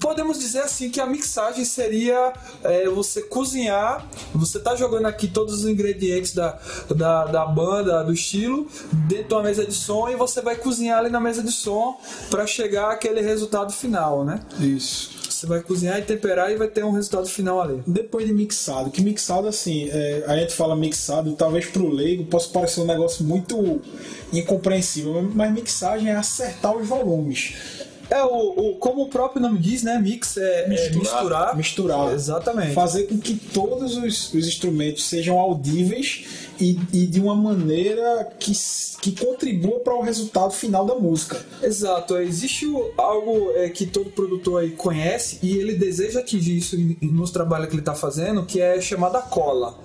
Speaker 4: podemos dizer assim que a mixagem seria é, você cozinhar, você tá jogando aqui todos os ingredientes da, da, da banda, do estilo, dentro de uma mesa de som e você vai cozinhar ali na mesa de som para chegar àquele resultado final, né?
Speaker 2: Isso.
Speaker 4: Você vai cozinhar e temperar e vai ter um resultado final ali.
Speaker 2: Depois de mixado, que mixado assim, é, a gente fala mixado, talvez pro leigo possa parecer um negócio muito incompreensível, mas mixagem é acertar os volumes.
Speaker 4: É, o, o- como o próprio nome diz, né? Mix é é
Speaker 2: Misturar.
Speaker 4: misturar.
Speaker 2: Misturar.
Speaker 4: Exatamente.
Speaker 2: Fazer com que todos os, os instrumentos sejam audíveis e, e de uma maneira que, que contribua para o resultado final da música.
Speaker 4: Exato, é, existe algo é, que todo produtor aí conhece e ele deseja atingir isso nos trabalhos que ele está fazendo, que é chamada cola.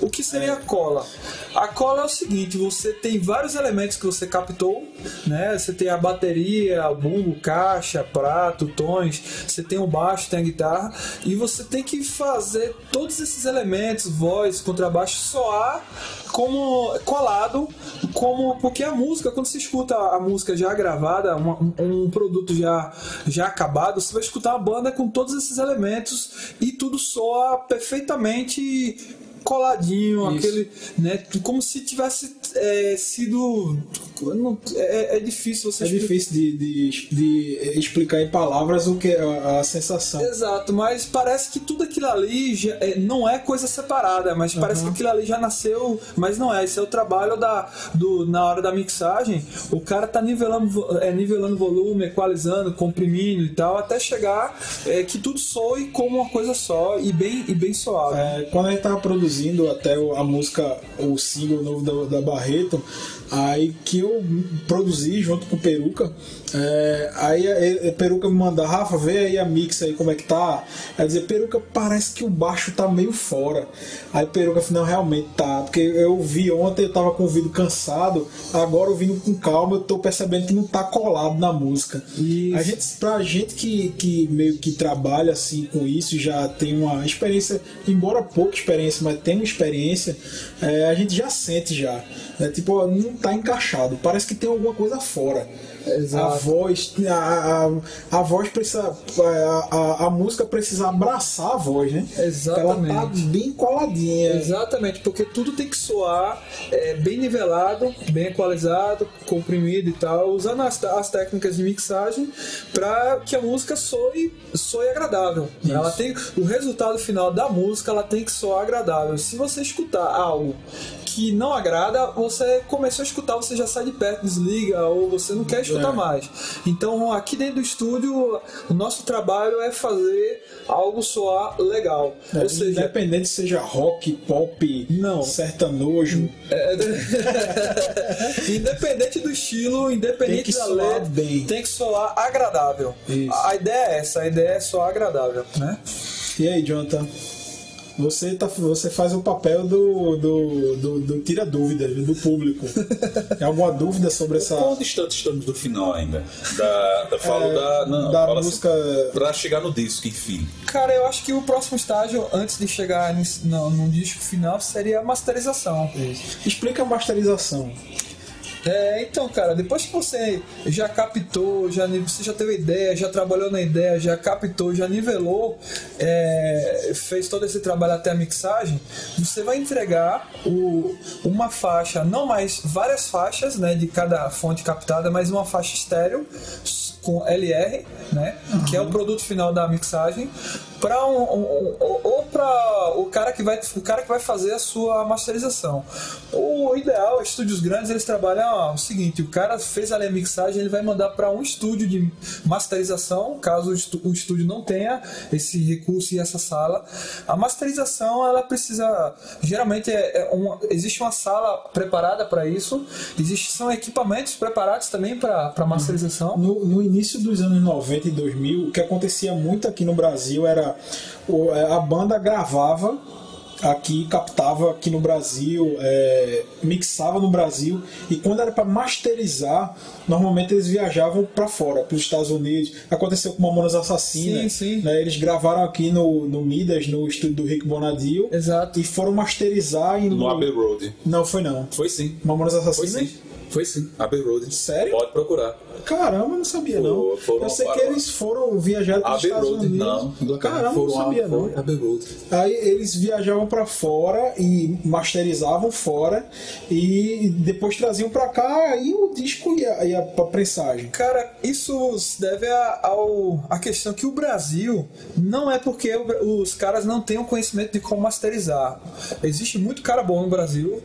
Speaker 4: O que seria a cola? A cola é o seguinte: você tem vários elementos que você captou, né? Você tem a bateria, o bumbo, caixa, prato, tons, você tem o baixo, tem a guitarra, e você tem que fazer todos esses elementos, voz, contrabaixo, soar como colado, como porque a música, quando você escuta a música já gravada, uma- um, produto já já acabado, você vai escutar a banda com todos esses elementos e tudo soa perfeitamente coladinho,
Speaker 2: Isso.
Speaker 4: aquele, né, como se tivesse é, sido não- é, é difícil você
Speaker 2: É
Speaker 4: explicar.
Speaker 2: difícil de, de, de explicar em palavras o que é a, a sensação.
Speaker 4: Exato, mas parece que tudo aquilo ali já- é, não é coisa separada, mas parece que aquilo ali já nasceu, mas não é. Esse é o trabalho da, do, na hora da mixagem. O cara tá nivelando, é, nivelando volume, equalizando, comprimindo e tal, até chegar é, que tudo soe como uma coisa só e bem, e bem suave.
Speaker 2: É, quando a gente tava produzindo até a música, o single novo da, da Barreto, aí que eu produzi junto com o Peruca, é, aí a, a Peruca me manda, Rafa, vê aí a mix aí como é que tá. Aí dizer, Peruca, parece que o baixo tá meio fora. Aí Peruca não, realmente tá, porque eu vi ontem, eu tava com o ouvido cansado, agora ouvindo com calma, eu tô percebendo que não tá colado na música.
Speaker 4: Isso.
Speaker 2: A gente, pra gente que, que meio que trabalha assim com isso, já tem uma experiência, embora pouca experiência, mas tem uma experiência, é, a gente já sente já. É, tipo, ó, tá encaixado, parece que tem alguma coisa fora.
Speaker 4: Exato.
Speaker 2: A voz, a, a, a voz precisa. A, a, a música precisa abraçar a voz, né?
Speaker 4: Exatamente.
Speaker 2: Ela tá bem coladinha.
Speaker 4: Exatamente, porque tudo tem que soar é, bem nivelado, bem equalizado, comprimido e tal, usando as, as técnicas de mixagem para que a música soe, soe agradável. Ela tem o resultado final da música, ela tem que soar agradável. Se você escutar algo que não agrada, você começou a escutar, você já sai de perto, desliga ou você não quer escutar
Speaker 2: É.
Speaker 4: mais. Então, aqui dentro do estúdio, o nosso trabalho é fazer algo soar legal.
Speaker 2: É,
Speaker 4: ou seja,
Speaker 2: independente seja rock, pop,
Speaker 4: Não.
Speaker 2: sertanojo,
Speaker 4: independente do estilo, independente da letra,
Speaker 2: bem.
Speaker 4: tem que soar agradável.
Speaker 2: Isso.
Speaker 4: A ideia é essa, a ideia é soar agradável, né?
Speaker 2: E aí, Jonathan? Você, tá, você faz o papel do, do, do, do tira dúvidas do público. Tem alguma dúvida sobre essa.
Speaker 3: Quão distante estamos do final ainda? Da, da falo
Speaker 2: É,
Speaker 3: da. Não,
Speaker 2: da
Speaker 3: fala assim,
Speaker 2: música-
Speaker 3: pra chegar no disco, enfim.
Speaker 4: Cara, eu acho que o próximo estágio, antes de chegar no, no disco final, seria a masterização.
Speaker 2: Explica a masterização.
Speaker 4: É, então, cara, depois que você já captou, já, você já teve ideia, já trabalhou na ideia, já captou, já nivelou, é, fez todo esse trabalho até a mixagem, você vai entregar o, uma faixa, não mais várias faixas né, de cada fonte captada, mas uma faixa estéreo com LR, né, que é o produto final da mixagem, para um, um- ou- para o cara que vai o cara que vai fazer a sua masterização. O ideal, estúdios grandes eles trabalham o seguinte: o cara fez ali a mixagem, ele vai mandar para um estúdio de masterização, caso o estúdio não tenha esse recurso e essa sala. A masterização ela precisa geralmente é, é uma, existe uma sala preparada para isso, existe são equipamentos preparados também para para masterização.
Speaker 2: No, no início dos anos 90 e 2000, o que acontecia muito aqui no Brasil era é, a banda gravava aqui, captava aqui no Brasil, é, mixava no Brasil e quando era para masterizar, normalmente eles viajavam para fora, para os Estados Unidos. Aconteceu com Mamonas Assassinas,
Speaker 4: Sim, sim.
Speaker 2: né? Eles gravaram aqui no, no Midas, no estúdio do Rick Bonadio,
Speaker 4: Exato.
Speaker 2: e foram masterizar em
Speaker 3: No Abbey Road.
Speaker 2: Não foi não.
Speaker 3: Foi sim.
Speaker 2: Mamonas
Speaker 3: Foi
Speaker 2: Assassinas.
Speaker 3: sim. Foi sim. Abbey Road.
Speaker 2: Sério?
Speaker 3: Pode procurar.
Speaker 2: Caramba, eu não sabia não.
Speaker 3: foram
Speaker 2: eu sei que
Speaker 3: para-
Speaker 2: eles foram viajar para os Estados
Speaker 3: Road,
Speaker 2: Unidos.
Speaker 3: não.
Speaker 2: Caramba,
Speaker 3: Foram
Speaker 2: não
Speaker 3: a-
Speaker 2: sabia não.
Speaker 3: foi Abbey Road.
Speaker 2: Aí eles viajavam para fora e masterizavam fora e depois traziam para cá e o disco ia, ia para prensagem.
Speaker 4: Cara, isso se deve a, ao, a questão que o Brasil não é porque os caras não têm o conhecimento de como masterizar. Existe muito cara bom no Brasil.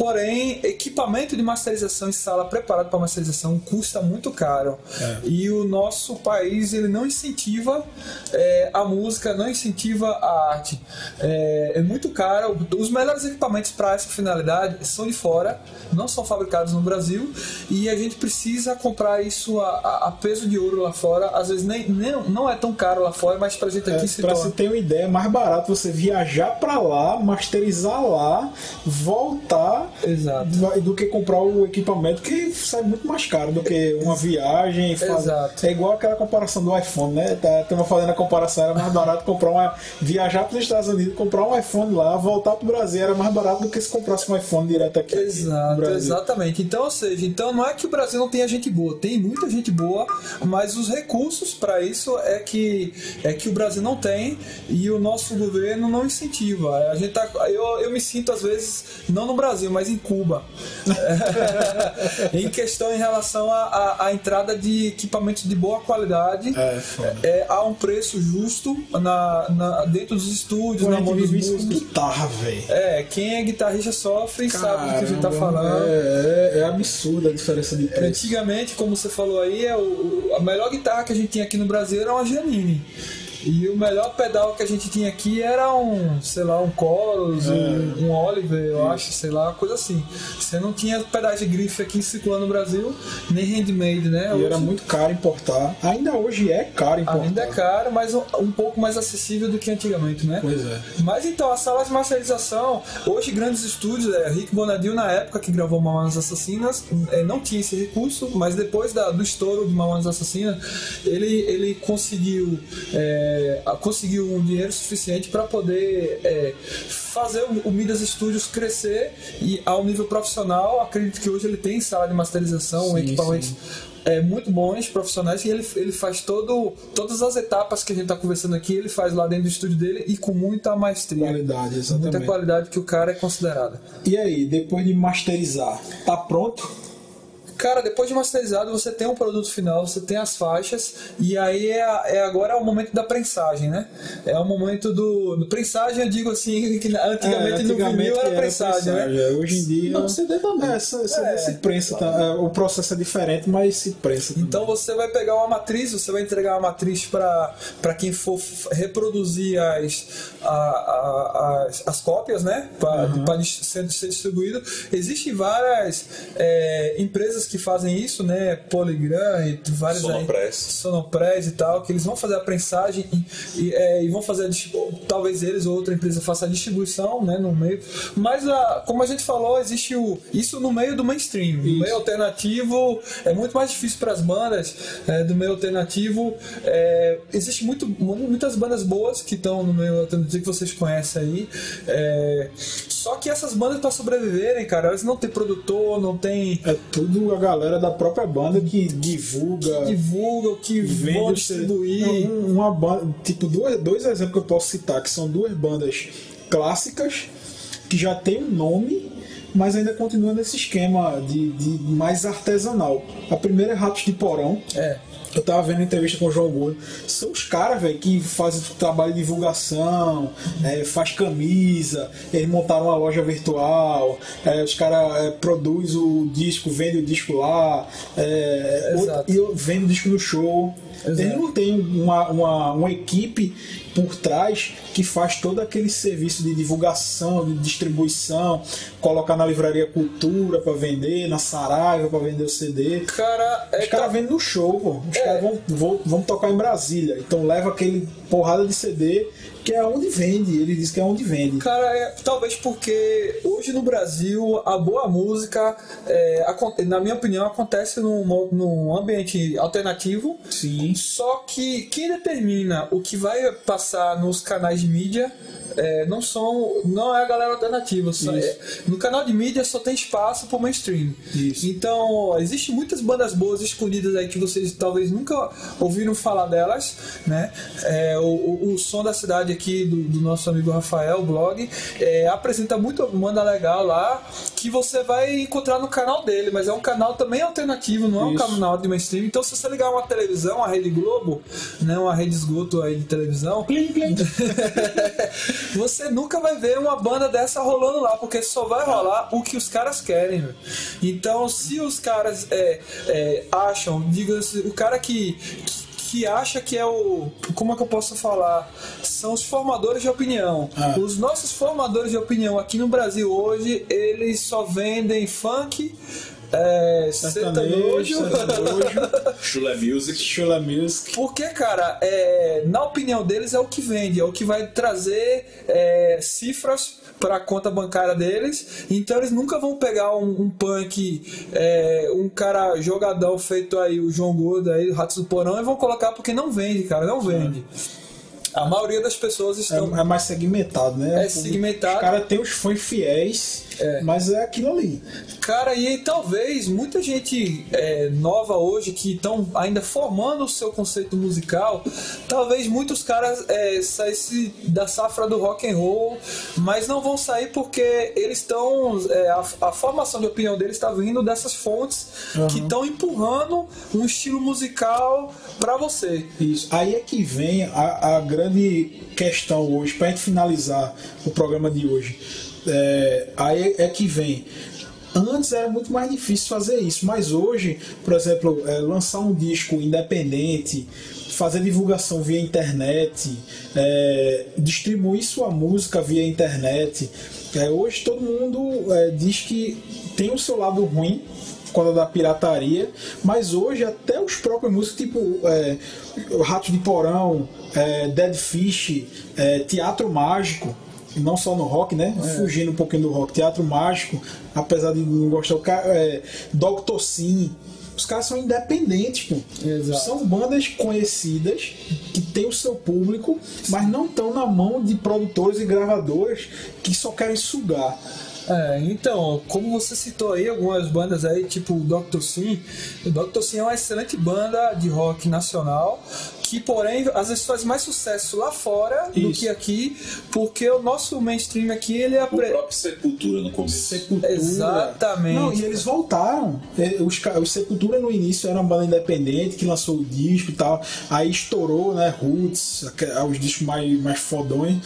Speaker 4: Porém, equipamento de masterização e sala preparado para masterização custa muito caro.
Speaker 2: É.
Speaker 4: E o nosso país ele não incentiva é, a música, não incentiva a arte. É, é muito caro. Os melhores equipamentos para essa finalidade são de fora, não são fabricados no Brasil. E a gente precisa comprar isso a, a- a peso de ouro lá fora. Às vezes nem, nem- não é tão caro lá fora, mas pra gente aqui se
Speaker 2: É, pra
Speaker 4: torna.
Speaker 2: você ter uma ideia, é mais barato você viajar pra lá, masterizar lá, voltar
Speaker 4: Exato.
Speaker 2: do que comprar o equipamento que sai muito mais caro do que uma viagem. faz-
Speaker 4: Exato.
Speaker 2: É igual aquela comparação do iPhone, né? Tá, Estamos fazendo a comparação, era mais barato comprar uma. viajar para os Estados Unidos, comprar um iPhone lá, voltar pro Brasil era mais barato do que se comprasse um iPhone direto aqui.
Speaker 4: Exato, exatamente. Então, ou seja, então não é que o Brasil não tenha gente boa, tem muita gente boa, mas os recursos para isso é que é que o Brasil não tem e o nosso governo não incentiva. A gente tá, eu, eu me sinto às vezes não no Brasil, mas em Cuba. em questão em relação à entrada de equipamentos de boa qualidade
Speaker 2: É,
Speaker 4: é, a um preço justo na, na- dentro dos estúdios,
Speaker 2: Pô,
Speaker 4: na mão dos músicos.
Speaker 2: guitarra, velho.
Speaker 4: É, quem é guitarrista sofre e sabe do que a gente tá falando.
Speaker 2: É, é, é absurda a diferença de preço.
Speaker 4: Antigamente, como você falou aí, é o, a melhor guitarra que a gente tinha aqui no Brasil era uma Giannini. E o melhor pedal que a gente tinha aqui era um, sei lá, um Chorus,
Speaker 2: É.
Speaker 4: um, um Oliver, eu acho, sei lá, coisa assim. Você não tinha pedais de grife aqui circulando no Brasil, nem handmade, né?
Speaker 2: E
Speaker 4: Hoje
Speaker 2: era muito caro importar. Ainda hoje é caro importar.
Speaker 4: Ainda é caro, mas um, um pouco mais acessível do que antigamente, né?
Speaker 2: Pois é.
Speaker 4: Mas então, a sala de masterização, hoje grandes estúdios, é, Rick Bonadil na época que gravou Mamonas Assassinas, é, não tinha esse recurso, mas depois da- do estouro de Mamonas Assassinas, ele, ele conseguiu, é, a- conseguiu um dinheiro suficiente para poder é, fazer o, Midas Studios crescer e ao nível profissional, acredito que hoje ele tem sala de masterização,
Speaker 2: Sim,
Speaker 4: equipamentos
Speaker 2: sim.
Speaker 4: é, muito bons, profissionais, e ele, ele faz todo, todas as etapas que a gente está conversando aqui, ele faz lá dentro do estúdio dele e com muita maestria.
Speaker 2: Qualidade,
Speaker 4: Muita
Speaker 2: exatamente.
Speaker 4: qualidade que o cara é considerado.
Speaker 2: E aí, depois de masterizar, tá pronto?
Speaker 4: Cara, depois de masterizado, você tem um produto final, você tem as faixas, e aí é, é agora é o momento da prensagem, né? É o momento do. do prensagem, eu digo assim, que antigamente, no vinil era, prensagem, né?
Speaker 2: É, Hoje em dia.
Speaker 3: Não, CD também.
Speaker 2: É, CD
Speaker 4: É.
Speaker 2: se prensa. tá? É, O processo é diferente, mas se prensa. também.
Speaker 4: Então você vai pegar uma matriz, você vai entregar uma matriz para quem for reproduzir as, a- a- as, as cópias, né? Para ser, ser distribuído. Existem várias é, empresas que fazem isso, né? Polygram e várias aí-
Speaker 3: Sonopress.
Speaker 4: Sonopress e tal, que eles vão fazer a prensagem e, e, é, e vão fazer a talvez eles ou outra empresa faça a distribuição, né, no meio. Mas a- como a gente falou, existe o isso no meio do mainstream, no meio alternativo é muito mais difícil para as bandas é, do meio alternativo. É, existe muito muitas bandas boas que estão no meio alternativo que vocês conhecem aí. É, só que essas bandas para sobreviverem, cara, elas não têm produtor, não tem
Speaker 2: É tudo a galera da própria banda que divulga.
Speaker 4: divulga, o que
Speaker 2: vende
Speaker 4: distribuir.
Speaker 2: CD. Não, um- uma banda, tipo, duas, dois exemplos que eu posso citar, que são duas bandas clássicas que já tem um nome, mas ainda continua nesse esquema de, de mais artesanal. A primeira é Ratos de Porão.
Speaker 4: É.
Speaker 2: Eu tava vendo entrevista com o João Gordo. São os caras, velho, que fazem trabalho de divulgação, é, faz camisa, eles montaram uma loja virtual, é, os caras é, produzem o disco, vendem o disco lá, é, e eu vendo o disco no show.
Speaker 4: Exato.
Speaker 2: Eles não tem uma, uma, uma equipe por trás que faz todo aquele serviço de divulgação, de distribuição, colocar na livraria Cultura para vender, na Saraiva para vender o CD.
Speaker 4: Cara, é
Speaker 2: Os caras vendem no show, pô. Os caras vão, vão, vão tocar em Brasília. Então leva aquele porrada de CD que é onde vende. Ele diz que é onde vende.
Speaker 4: Cara, é, talvez porque hoje no Brasil a boa música, é, na minha opinião, acontece num, num ambiente alternativo.
Speaker 2: Sim.
Speaker 4: Só que quem determina o que vai passar nos canais de mídia é, não são não é a galera alternativa. Só
Speaker 2: Isso.
Speaker 4: é- no canal de mídia só tem espaço para mainstream.
Speaker 2: Isso.
Speaker 4: Então, existem muitas bandas boas escondidas aí que vocês talvez nunca ouviram falar delas, né? É, o, o, o som da cidade aqui do, do nosso amigo Rafael, o blog, é, apresenta muita banda legal lá que você vai encontrar no canal dele, mas é um canal também alternativo, não é um
Speaker 2: Isso.
Speaker 4: canal de mainstream. Então, se você ligar uma televisão, a Rede Globo, né, uma rede esgoto aí de televisão, você nunca vai ver uma banda dessa rolando lá, porque só vai rolar o que os caras querem. Meu. Então, se os caras é, é, acham, diga o cara que, que que acha que é o. Como é que eu posso falar? São os formadores de opinião.
Speaker 2: Ah.
Speaker 4: Os nossos formadores de opinião aqui no Brasil hoje, eles só vendem funk, é,
Speaker 2: Sertanejo,
Speaker 3: Chula Music.
Speaker 2: Chula Music.
Speaker 4: Porque, cara, é, na opinião deles é o que vende, é o que vai trazer é, cifras para a conta bancária deles. Então eles nunca vão pegar um, um punk, é, um cara jogadão feito aí, o João Gordo aí, o Ratos do Porão, e vão colocar porque não vende, cara, não vende. A maioria das pessoas estão.
Speaker 2: É, é mais segmentado, né?
Speaker 4: É segmentado.
Speaker 2: Os caras têm os fãs fiéis,
Speaker 4: É.
Speaker 2: mas é aquilo ali.
Speaker 4: Cara, e talvez muita gente é, nova hoje que estão ainda formando o seu conceito musical, talvez muitos caras é, saíssem da safra do rock and roll, mas não vão sair porque eles estão. é, a, a formação de opinião deles está vindo dessas fontes que estão empurrando um estilo musical para você.
Speaker 2: Isso. Aí é que vem a, a grande questão hoje, pra gente finalizar o programa de hoje. É, aí é que vem. Antes era muito mais difícil fazer isso, mas hoje, por exemplo, é, lançar um disco independente, fazer divulgação via internet, é, distribuir sua música via internet. É, hoje todo mundo é, diz que tem o seu lado ruim, por causa da pirataria, mas hoje até os próprios músicos, tipo é, Rato de Porão, é, Dead Fish, é, Teatro Mágico, e não só no rock, né? Fugindo um pouquinho do rock, Teatro Mágico, apesar de não gostar, é, Dr. Sim. Os caras são independentes, pô.
Speaker 4: Exato.
Speaker 2: São bandas conhecidas que têm o seu público, mas não estão na mão de produtores e gravadoras que só querem sugar.
Speaker 4: É, então, como você citou aí algumas bandas aí, tipo o Dr. Sim, o Dr. Sim é uma excelente banda de rock nacional, que porém às vezes faz mais sucesso lá fora do
Speaker 2: Isso.
Speaker 4: que aqui, porque o nosso mainstream aqui ele é
Speaker 3: O
Speaker 4: apre...
Speaker 3: próprio Sepultura no começo.
Speaker 2: Sepultura.
Speaker 4: Exatamente.
Speaker 2: Não, e eles voltaram. É, Os, os Sepultura no início era uma banda independente que lançou o disco e tal. Aí estourou, né? Roots, os discos mais, mais fodões.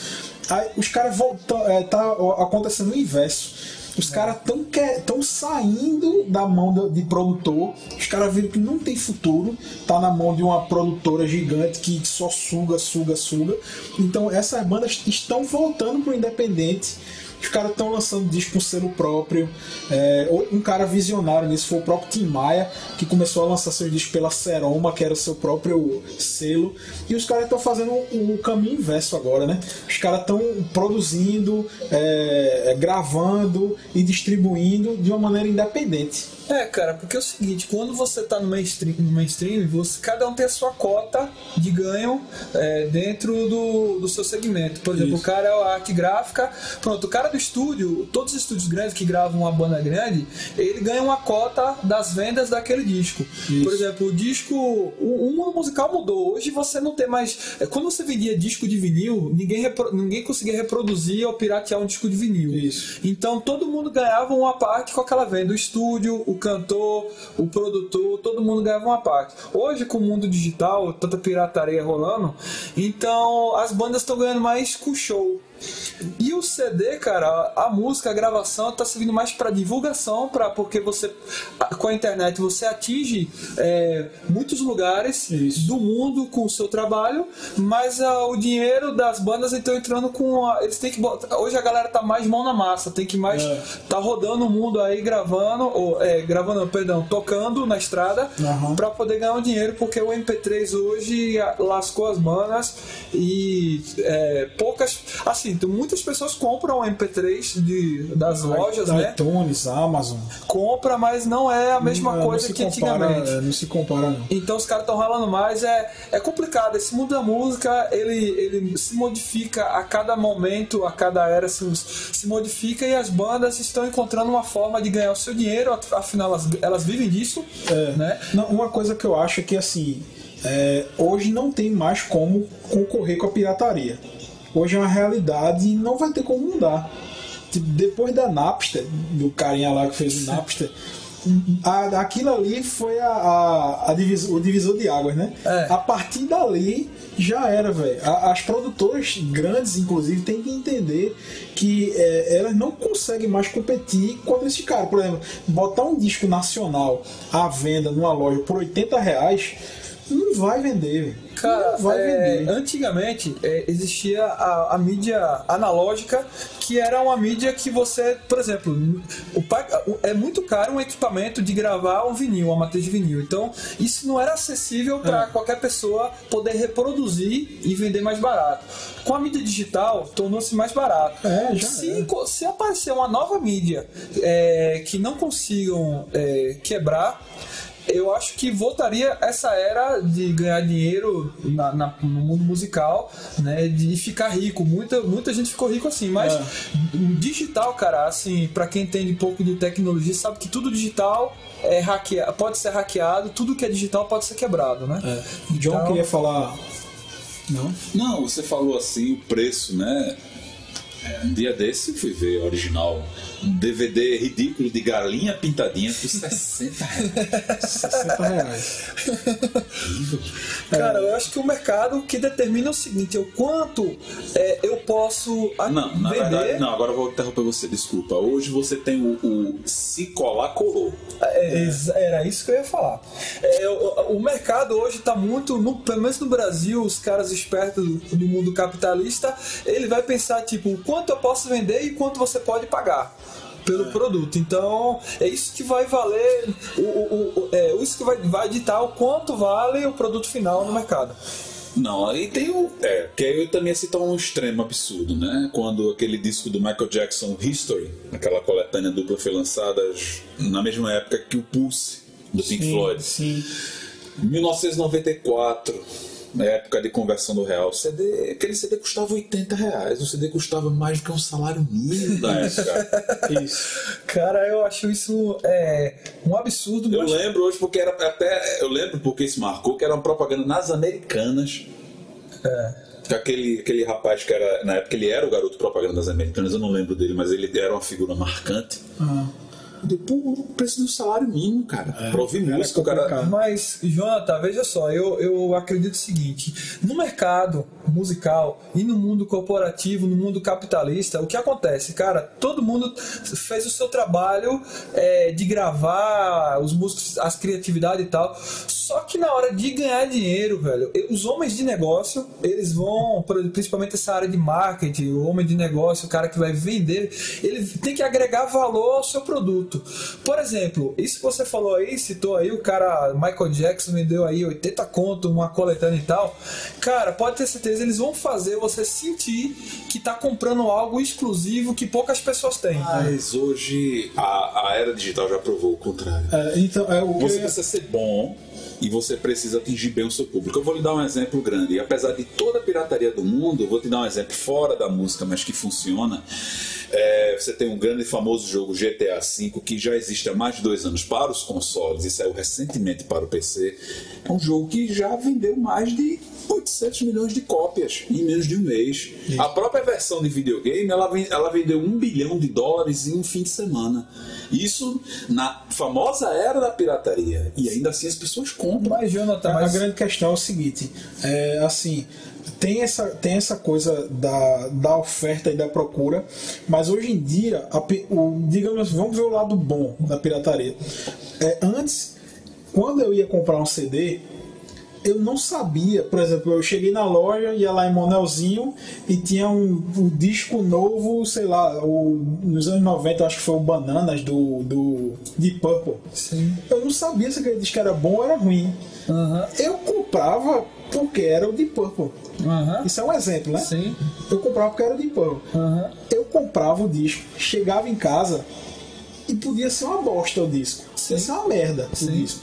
Speaker 2: Aí os caras voltam. É, tá acontecendo o inverso. Os caras estão tão saindo da mão do- de produtor. Os caras viram que não tem futuro. Tá na mão de uma produtora gigante que só suga, suga, suga. Então essas bandas estão voltando pro independente. Os caras estão lançando disco com selo próprio. É, um cara visionário nisso foi o próprio Tim Maia, que começou a lançar seus discos pela Seroma, que era o seu próprio selo. E os caras estão fazendo o, o caminho inverso agora, né? Os caras estão produzindo, é, é, gravando e distribuindo de uma maneira independente.
Speaker 4: É, cara, porque é o seguinte, quando você tá no mainstream, no mainstream você, cada um tem a sua cota de ganho é, dentro do, do seu segmento. Por exemplo,
Speaker 2: Isso.
Speaker 4: o cara é a arte gráfica, pronto, o cara do estúdio, todos os estúdios grandes que gravam uma banda grande, ele ganha uma cota das vendas daquele disco.
Speaker 2: Isso.
Speaker 4: Por exemplo, o disco, o, o mundo musical mudou. Hoje você não tem mais. é, Quando você vendia disco de vinil, ninguém, repro- ninguém conseguia reproduzir ou piratear um disco de vinil.
Speaker 2: Isso.
Speaker 4: Então todo mundo ganhava uma parte com aquela venda. O estúdio, o cantor, o produtor, todo mundo ganhava uma parte. Hoje, com o mundo digital, tanta pirataria rolando, então as bandas estão ganhando mais com show. E o CD, cara, a música, a gravação tá servindo mais para divulgação, para porque você a- com a internet você atinge é, muitos lugares
Speaker 2: Isso.
Speaker 4: do mundo com o seu trabalho, mas ah, o dinheiro das bandas estão entrando com a, eles têm que botar, hoje a galera tá mais mão na massa, tem que mais
Speaker 2: É.
Speaker 4: tá rodando o mundo aí gravando ou é, gravando, perdão, tocando na estrada
Speaker 2: Aham.
Speaker 4: para poder ganhar um dinheiro, porque o MP3 hoje ah, lascou as bandas e é, poucas, assim, tem- muitas pessoas compram o MP3 de, das lojas,
Speaker 2: da
Speaker 4: né?
Speaker 2: iTunes, Amazon.
Speaker 4: Compra, mas não é a mesma
Speaker 2: Não, não
Speaker 4: coisa
Speaker 2: se
Speaker 4: que
Speaker 2: compara,
Speaker 4: antigamente.
Speaker 2: é, Não se compara, não.
Speaker 4: Então os caras estão ralando mais, é, é complicado. Esse mundo da música, ele, ele se modifica a cada momento, a cada era se, se modifica e as bandas estão encontrando uma forma de ganhar o seu dinheiro, afinal elas, elas vivem disso,
Speaker 2: É.
Speaker 4: né?
Speaker 2: Não, uma coisa que eu acho é que assim, é, hoje não tem mais como concorrer com a pirataria. Hoje é uma realidade e não vai ter como mudar. Tipo, depois da Napster, do carinha lá que fez o Napster, a- aquilo ali foi a, a- a divis- o divisor de águas, né?
Speaker 4: É.
Speaker 2: A partir dali já era, velho. As produtoras grandes, inclusive, têm que entender que é, elas não conseguem mais competir contra esses caras. Por exemplo, botar um disco nacional à venda numa loja por 80 reais não vai vender.
Speaker 4: Cara,
Speaker 2: não vai
Speaker 4: é,
Speaker 2: vender.
Speaker 4: antigamente é, existia a, a mídia analógica, que era uma mídia que você, por exemplo, o, é muito caro um equipamento de gravar um vinil, uma matriz de vinil. Então, isso não era acessível para
Speaker 2: É.
Speaker 4: qualquer pessoa poder reproduzir e vender mais barato. Com a mídia digital, tornou-se mais barato.
Speaker 2: É,
Speaker 4: se, se aparecer uma nova mídia é, que não consigam é, quebrar, eu acho que voltaria essa era de ganhar dinheiro na- na- no mundo musical, né? De ficar rico. Muita, muita gente ficou rico assim, mas
Speaker 2: É.
Speaker 4: digital, cara, assim, para quem entende um pouco de tecnologia, sabe que tudo digital é hackea, pode ser hackeado, tudo que é digital pode ser quebrado, né?
Speaker 2: John
Speaker 4: Então-
Speaker 2: queria falar. Não?
Speaker 3: Não, você falou assim, o preço, né? É, um dia desse eu fui ver original. Um DVD ridículo de galinha pintadinha por 60 reais.
Speaker 2: 60 reais.
Speaker 4: Cara, eu acho que o mercado que determina é o seguinte, é o quanto é, eu posso
Speaker 3: Não, na
Speaker 4: vender.
Speaker 3: verdade, não, agora eu vou interromper você, desculpa. Hoje você tem o, o se colar colou.
Speaker 4: É, ex- era isso que eu ia falar. É, o, o mercado hoje está muito, no- pelo menos no Brasil, os caras espertos do, do mundo capitalista, ele vai pensar tipo, o quanto eu posso vender e quanto você pode pagar pelo produto. Então, é isso que vai valer, o, o- o- é isso que vai, vai ditar o quanto vale o produto final no mercado.
Speaker 3: Não, aí tem o. É, que aí eu também ia citar um extremo absurdo, né? Quando aquele disco do Michael Jackson, History, aquela coletânea dupla foi lançada na mesma época que o Pulse, do Pink Floyd.
Speaker 2: Sim.
Speaker 3: 1994, na época de conversão do real, CD, aquele CD custava 80 reais. O CD custava mais do que um salário mínimo da época.
Speaker 2: Isso.
Speaker 4: Cara, eu acho isso é, um absurdo.
Speaker 3: Eu
Speaker 4: mas-
Speaker 3: lembro hoje porque era até. Eu lembro porque isso marcou que era uma propaganda nas americanas. Que aquele, aquele rapaz que era. Na época ele era o garoto propaganda das americanas, eu não lembro dele, mas ele era uma figura marcante.
Speaker 2: Ah,
Speaker 3: Eu digo, pô, o preço do salário mínimo, cara. pra ouvir
Speaker 2: era
Speaker 3: música, o cara.
Speaker 4: Mas, Jonathan, veja só, eu, eu acredito o seguinte: no mercado musical e no mundo corporativo, no mundo capitalista, o que acontece, cara? Todo mundo fez o seu trabalho é, de gravar os músicos, as criatividades e tal. Só que na hora de ganhar dinheiro, velho, os homens de negócio, eles vão, principalmente essa área de marketing, o homem de negócio, o cara que vai vender, ele tem que agregar valor ao seu produto. Por exemplo, isso que você falou aí, citou aí, o cara Michael Jackson me deu aí 80 conto, uma coletânea e tal. Cara, pode ter certeza, eles vão fazer você sentir que tá comprando algo exclusivo que poucas pessoas têm.
Speaker 3: Mas hoje a, a era digital já provou o contrário.
Speaker 2: é, então, é o
Speaker 3: Você precisa ser bom e você precisa atingir bem o seu público. Eu vou lhe dar um exemplo grande. Apesar de toda a pirataria do mundo, vou te dar um exemplo fora da música, mas que funciona. É, você tem um grande e famoso jogo GTA V que já existe há mais de dois anos para os consoles e saiu recentemente para o PC. É um jogo que já vendeu mais de 800 milhões de cópias em menos de um mês. A própria versão de videogame ela, ela vendeu um bilhão de dólares em um fim de semana. Isso na famosa era da pirataria. E ainda assim as pessoas compram.
Speaker 4: Mas, Jonathan,
Speaker 2: A, a
Speaker 4: mas...
Speaker 2: grande questão é o seguinte, é, assim, tem essa, tem essa coisa da, da oferta e da procura, mas hoje em dia, a o, digamos, assim, vamos ver o lado bom da pirataria. É, antes, quando eu ia comprar um CD, eu não sabia, por exemplo, eu cheguei na loja, ia lá em Monelzinho e tinha um, um disco novo, sei lá, o, nos anos 90, acho que foi o Bananas do, do Deep Purple.
Speaker 4: Sim.
Speaker 2: Eu não sabia se aquele disco era bom ou era ruim.
Speaker 4: Aham.
Speaker 2: Eu comprava porque era o Deep Purple.
Speaker 4: Aham.
Speaker 2: Isso é um exemplo, né?
Speaker 4: Sim.
Speaker 2: Eu comprava porque era o Deep Purple.
Speaker 4: Aham.
Speaker 2: Eu comprava o disco, chegava em casa e podia ser uma bosta o disco. Podia ser uma merda o disco.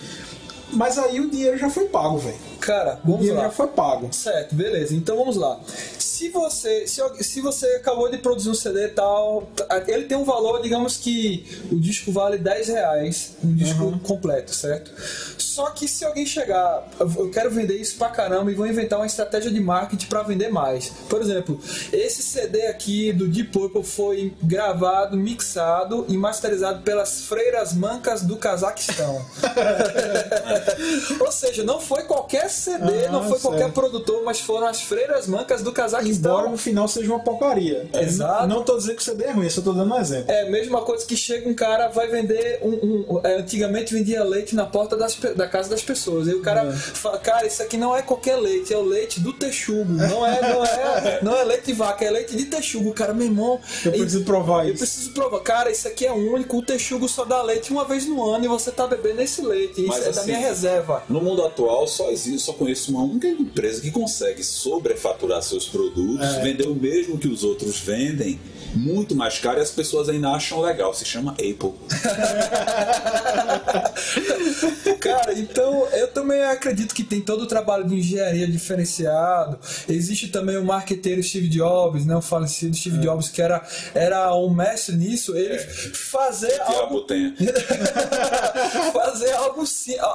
Speaker 2: Mas aí o dinheiro já foi pago, velho.
Speaker 4: Cara, vamos
Speaker 2: dinheiro
Speaker 4: lá.
Speaker 2: já foi pago.
Speaker 4: Certo, beleza. Então vamos lá. Se você, se, se você acabou de produzir um CD e tal, tá- ele tem um valor, digamos que o disco vale 10 reais, um disco completo, certo? Só que se alguém chegar, eu quero vender isso pra caramba e vou inventar uma estratégia de marketing pra vender mais. Por exemplo, esse CD aqui do Deep Purple foi gravado, mixado e masterizado pelas freiras mancas do Cazaquistão. Ou seja, não foi qualquer CD,
Speaker 2: Ah,
Speaker 4: não foi qualquer
Speaker 2: certo.
Speaker 4: produtor, mas foram as freiras mancas do
Speaker 2: Embora
Speaker 4: Cazaquistão.
Speaker 2: no final seja uma porcaria.
Speaker 4: Exato.
Speaker 2: Não, não tô dizendo que o CD é ruim, eu só tô dando um exemplo.
Speaker 4: É a mesma coisa que chega um cara, vai vender um. um- é, antigamente vendia leite na porta das da casa das pessoas. E o cara
Speaker 2: É.
Speaker 4: fala, cara, isso aqui não é qualquer leite, é o leite do texugo. Não é, não é, não é leite de vaca, é leite de texugo. O cara, meu irmão.
Speaker 2: Eu
Speaker 4: e-
Speaker 2: preciso provar
Speaker 4: Eu
Speaker 2: isso.
Speaker 4: preciso provar. Cara, isso aqui é único. O texugo só dá leite uma vez no ano e você tá bebendo esse leite. Isso
Speaker 3: Mas
Speaker 4: é da
Speaker 3: assim,
Speaker 4: minha reserva.
Speaker 3: No mundo atual, só existe, só conheço uma única empresa que consegue sobrefaturar seus produtos,
Speaker 2: É.
Speaker 3: vender o mesmo que os outros vendem, muito mais caro e as pessoas ainda acham legal. Se chama Apple.
Speaker 4: Cara, então eu também acredito que tem todo o trabalho de engenharia diferenciado. Existe também o marqueteiro Steve Jobs, né? O falecido Steve
Speaker 2: É.
Speaker 4: Jobs, que era, era um mestre nisso. Ele fazer
Speaker 3: Diabo
Speaker 4: algo, fazer algo,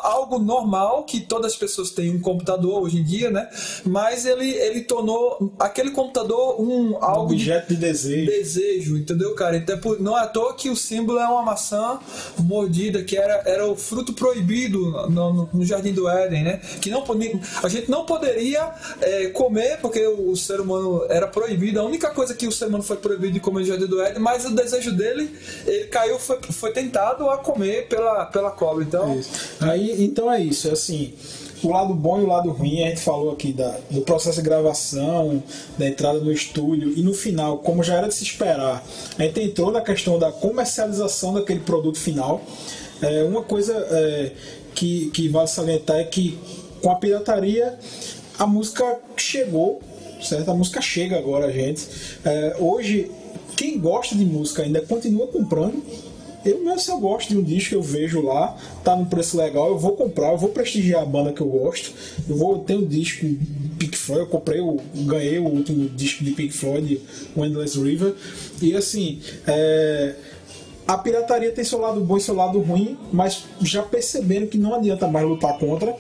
Speaker 4: algo normal, que todas as pessoas têm um computador hoje em dia, né? Mas ele, ele tornou aquele computador um algo de
Speaker 2: Objeto de desejo.
Speaker 4: desejo, entendeu, cara? Então, por- não é à toa que o símbolo é uma maçã mordida, que era, era o fruto proibido no, no- no Jardim do Éden, né? Que não, a gente não poderia é, comer, porque o, o ser humano era proibido. A única coisa que o ser humano foi proibido de comer no Jardim do Éden, mas o desejo dele, ele caiu, foi, foi tentado a comer pela, pela cobra. Então,
Speaker 2: Isso. Aí, então é isso, é assim, o lado bom e o lado ruim, a gente falou aqui da, do processo de gravação, da entrada no estúdio, e no final, como já era de se esperar, a gente entrou na questão da comercialização daquele produto final. É, uma coisa é, que, que vale salientar é que com a pirataria a música chegou, certo? A música chega agora, gente. É, hoje, quem gosta de música ainda continua comprando. Eu mesmo, se eu gosto de um disco, eu vejo lá, tá num preço legal, eu vou comprar, eu vou prestigiar a banda que eu gosto. Eu vou ter um disco Pink Floyd, eu comprei, o, ganhei o último disco de Pink Floyd, o Endless River. E assim, é, a pirataria tem seu lado bom e seu lado ruim, mas já perceberam que não adianta mais lutar contra.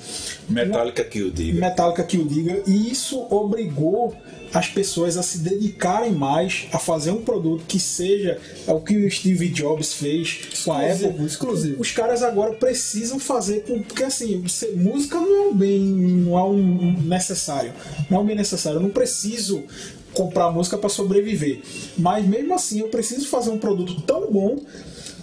Speaker 3: Metallica que o diga.
Speaker 2: Metallica que o diga, e isso obrigou as pessoas a se dedicarem mais a fazer um produto que seja o que o Steve Jobs fez com a
Speaker 4: Exclusivo,
Speaker 2: Apple.
Speaker 4: exclusivo.
Speaker 2: Os caras agora precisam fazer com- porque assim, música não é um bem, não é um necessário, não é um bem necessário. Eu não preciso comprar música para sobreviver, mas mesmo assim eu preciso fazer um produto tão bom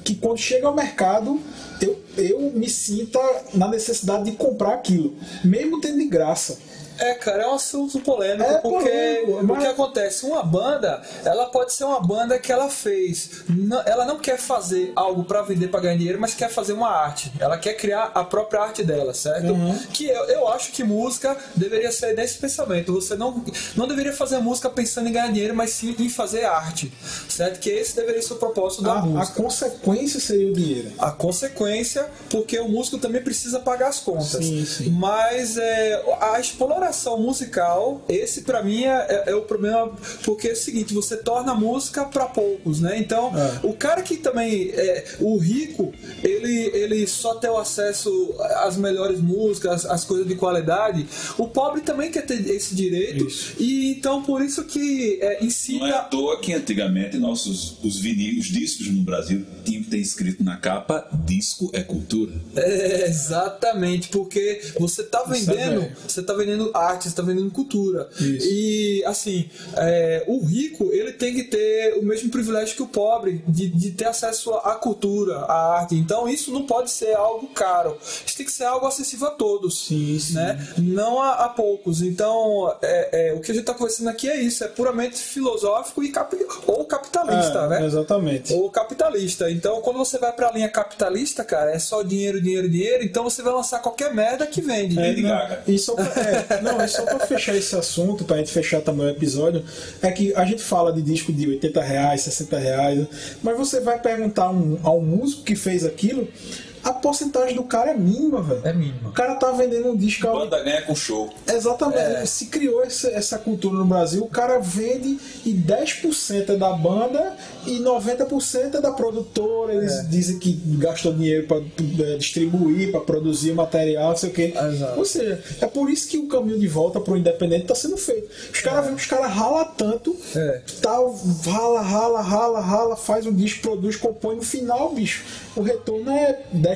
Speaker 2: que quando chega ao mercado eu, eu me sinta na necessidade de comprar aquilo, mesmo tendo de graça.
Speaker 4: É, cara, é um assunto polêmico,
Speaker 2: É
Speaker 4: porque
Speaker 2: polêmico,
Speaker 4: o
Speaker 2: mas-
Speaker 4: que acontece? Uma banda, ela pode ser uma banda que ela fez. não- ela não quer fazer algo pra vender pra ganhar dinheiro, mas quer fazer uma arte. Ela quer criar a própria arte dela, certo?
Speaker 2: Uhum.
Speaker 4: Que eu, eu acho que música deveria ser desse pensamento. Você não, não deveria fazer música pensando em ganhar dinheiro, mas sim em fazer arte, certo? Que esse deveria ser o propósito da
Speaker 2: A, a
Speaker 4: música.
Speaker 2: consequência seria o dinheiro.
Speaker 4: A consequência, porque o músico também precisa pagar as contas.
Speaker 2: Sim, sim.
Speaker 4: Mas é, a exploração musical, esse pra mim é, é o problema, porque é o seguinte, você torna a música pra poucos, né? Então,
Speaker 2: É.
Speaker 4: o cara que também é o rico, ele, ele só tem o acesso às melhores músicas, às coisas de qualidade. O pobre também quer ter esse direito.
Speaker 2: Isso.
Speaker 4: E então por isso que é, incita
Speaker 3: Não é à toa que antigamente nossos os vinis, os discos no Brasil tinham que ter escrito na capa disco é cultura.
Speaker 4: É, exatamente, porque você tá
Speaker 2: é
Speaker 4: vendendo, você tá vendendo arte, você tá vendendo cultura.
Speaker 2: Isso.
Speaker 4: E assim, é, o rico ele tem que ter o mesmo privilégio que o pobre de, de ter acesso à cultura, à arte. Então isso não pode ser algo caro. Isso tem que ser algo acessível a todos.
Speaker 2: Sim, sim.
Speaker 4: Né? Não a, a poucos. Então, é, é, o que a gente está conversando aqui é isso, é puramente filosófico e capi ou capitalista,
Speaker 2: É,
Speaker 4: né?
Speaker 2: Exatamente.
Speaker 4: Ou capitalista. Então, quando você vai pra linha capitalista, cara, é só dinheiro, dinheiro, dinheiro. Então você vai lançar qualquer merda que vende.
Speaker 2: É, não,
Speaker 3: Gaga.
Speaker 2: E só pra, é, não, e só pra fechar esse assunto, pra gente fechar também o episódio, é que a gente fala de disco de 80 reais, 60 reais, mas você vai perguntar um, a um músico que fez aquilo a porcentagem do cara é mínima, velho.
Speaker 4: É mínima.
Speaker 2: O cara tá vendendo um disco.
Speaker 3: Banda ganha com show.
Speaker 2: Exatamente.
Speaker 4: É.
Speaker 2: Se criou essa, essa cultura no Brasil, o cara vende e 10% é da banda e 90% é da produtora. Eles
Speaker 4: É.
Speaker 2: dizem que gastou dinheiro para distribuir, para produzir material, não sei o quê.
Speaker 4: Exato.
Speaker 2: Ou seja, é por isso que o caminho de volta pro independente tá sendo feito. Os caras que os caras ralam tanto,
Speaker 4: É.
Speaker 2: tal, rala, rala, rala, rala, faz o disco, produz, compõe no final, bicho. O retorno é 10%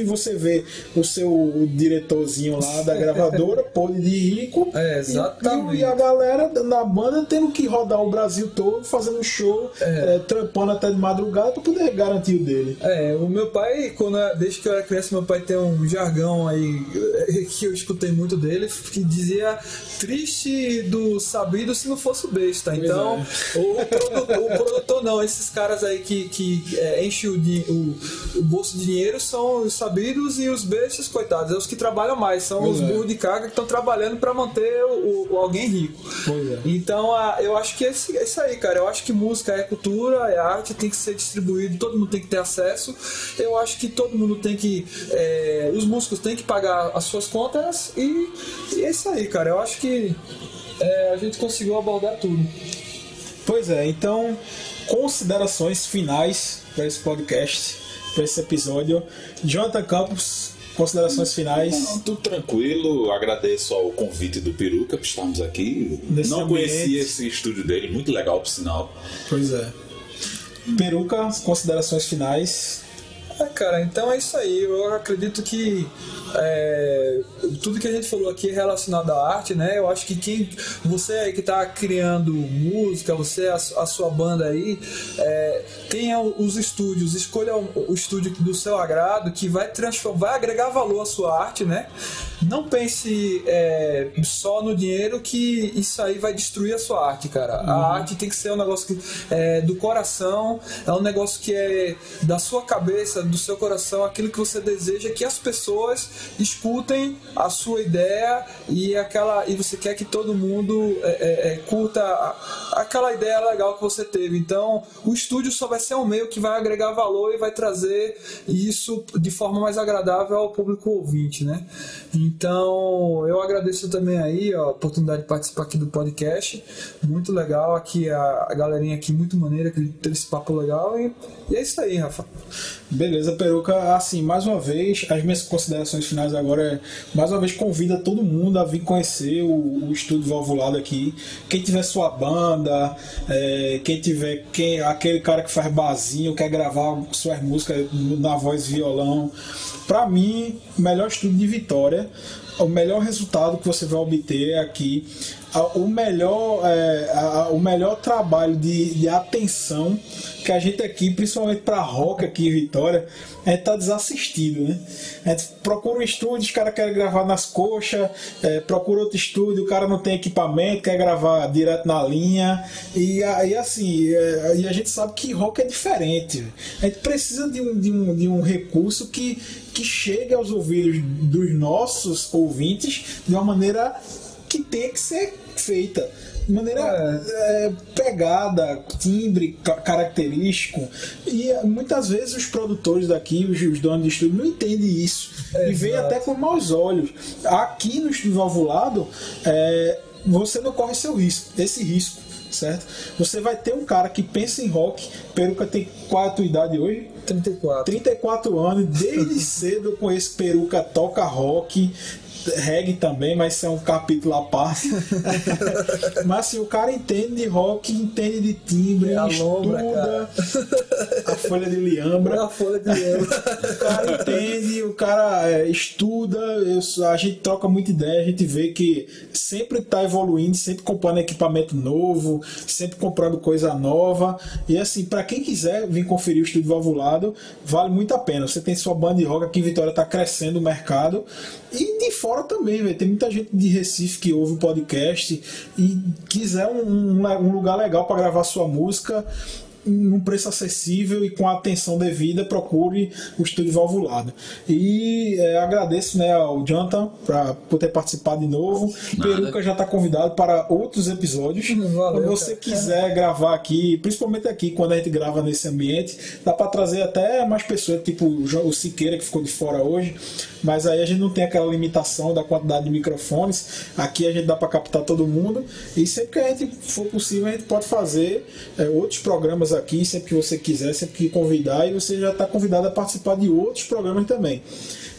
Speaker 2: e você vê o seu diretorzinho lá da gravadora, podre de rico.
Speaker 4: É,
Speaker 2: e-
Speaker 4: exatamente.
Speaker 2: E, e a galera na banda tendo que rodar o Brasil todo, fazendo show, eh, trampando até de madrugada para poder garantir o dele.
Speaker 4: É, o meu pai, quando eu- desde que eu era criança, meu pai tem um jargão aí eh, que eu escutei muito dele, que dizia triste do sabido se não fosse o besta. Então, o, produtor, o produtor não, esses caras aí que, que é, enchem o, o, o bolso de dinheiro são os sabidos e os bestas, coitados, é os que trabalham mais, são
Speaker 2: Pois
Speaker 4: os
Speaker 2: é.
Speaker 4: burros de carga que estão trabalhando para manter o, o- alguém rico.
Speaker 2: Pois é.
Speaker 4: Então, a- eu acho que é esse- é isso aí, cara. Eu acho que música é cultura, é arte, tem que ser distribuído, todo mundo tem que ter acesso. Eu acho que todo mundo tem que. é, os músicos têm que pagar as suas contas e, e é isso aí, cara. Eu acho que é, a gente conseguiu abordar tudo.
Speaker 2: Pois é, então, considerações finais para esse podcast, para esse episódio. Jonathan Campos, considerações finais.
Speaker 3: Não, tudo tranquilo, agradeço ao convite do Peruca por estarmos aqui.
Speaker 2: Nesse
Speaker 3: Não
Speaker 2: ambiente.
Speaker 3: conhecia esse estúdio dele, muito legal por sinal.
Speaker 2: Pois é. Peruca, considerações finais.
Speaker 4: É, cara, então é isso aí. Eu acredito que é, tudo que a gente falou aqui é relacionado à arte, né? Eu acho que quem você aí que está criando música, você a, a sua banda aí, é, tenha os estúdios, escolha o, o estúdio do seu agrado que vai transformar, vai agregar valor à sua arte, né? Não pense é, só no dinheiro que isso aí vai destruir a sua arte, cara. A arte tem que ser um negócio que, é, do coração, é um negócio que é da sua cabeça, do seu coração, aquilo que você deseja que as pessoas escutem a sua ideia e aquela e você quer que todo mundo é, é, é, curta aquela ideia legal que você teve. Então, o estúdio só vai ser um meio que vai agregar valor e vai trazer isso de forma mais agradável ao público ouvinte, né? Então, eu agradeço também aí ó, a oportunidade de participar aqui do podcast. Muito legal aqui a, a galerinha aqui muito maneira que teve esse papo legal e, e é isso aí, Rafa.
Speaker 2: Beleza, Peruca. Assim, mais uma vez, as minhas considerações finais agora é, mais uma vez, convida todo mundo a vir conhecer o, o estúdio valvulado aqui. Quem tiver sua banda, é, quem tiver quem, aquele cara que faz barzinho, quer gravar suas músicas na voz violão. Pra mim, o melhor estúdio de Vitória. O melhor resultado que você vai obter aqui, o melhor, é, a- o melhor trabalho de, de atenção que a gente aqui, principalmente para rock aqui em Vitória, a gente tá desassistido, né? A gente procura um estúdio, os caras querem gravar nas coxas, é, procura outro estúdio, o cara não tem equipamento, quer gravar direto na linha, e assim, é, e a gente sabe que rock é diferente. A gente precisa de um, de um, de um recurso que, que chegue aos ouvidos dos nossos ouvintes de uma maneira que tem que ser feita. De maneira é, pegada, timbre ca- característico. E é, muitas vezes os produtores daqui, os, os donos de estúdio, não entendem isso. e veem até com maus olhos. Aqui no estúdio valvulado, é, você não corre seu risco, esse risco. Certo? Você vai ter um cara que pensa em rock, peruca tem qual é a tua idade hoje?
Speaker 4: 34.
Speaker 2: 34 anos, desde cedo eu conheço peruca, toca rock, reggae também, mas isso é um capítulo à parte. mas assim, o cara entende de rock, entende de timbre,
Speaker 4: É a lombra,
Speaker 2: estuda a folha de liambra.
Speaker 4: A folha de lembro.
Speaker 2: O cara entende, o cara é, estuda, eu- a gente troca muita ideia, a gente vê que sempre está evoluindo, sempre comprando equipamento novo, sempre comprando coisa nova. E assim, para quem quiser vir conferir o estúdio valvulado, vale muito a pena. Você tem sua banda de rock aqui em Vitória, está crescendo o mercado. E de fora também, velho. Tem muita gente de Recife que ouve o podcast e quiser um, um- um lugar legal para gravar sua música num preço acessível e com a atenção devida, procure o estúdio valvulado. E é, agradeço né, ao Jonathan pra, por ter participado de novo.
Speaker 3: Nada.
Speaker 2: Peruca já está convidado para outros episódios.
Speaker 4: Valeu,
Speaker 2: quando você
Speaker 4: cara.
Speaker 2: quiser gravar aqui, principalmente aqui, quando a gente grava nesse ambiente, dá para trazer até mais pessoas, tipo o Siqueira que ficou de fora hoje. Mas aí a gente não tem aquela limitação da quantidade de microfones. Aqui a gente dá para captar todo mundo. E sempre que a gente for possível, a gente pode fazer é, outros programas aqui, sempre que você quiser, sempre que convidar. E você já está convidado a participar de outros programas também.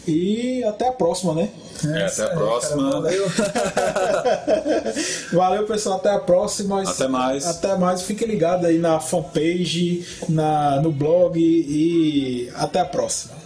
Speaker 2: E até a próxima, né?
Speaker 3: É, até a próxima.
Speaker 4: Valeu.
Speaker 2: Valeu, pessoal. Até a próxima.
Speaker 3: Até mais.
Speaker 2: Até mais. Fique ligado aí na fanpage, na, no blog e até a próxima.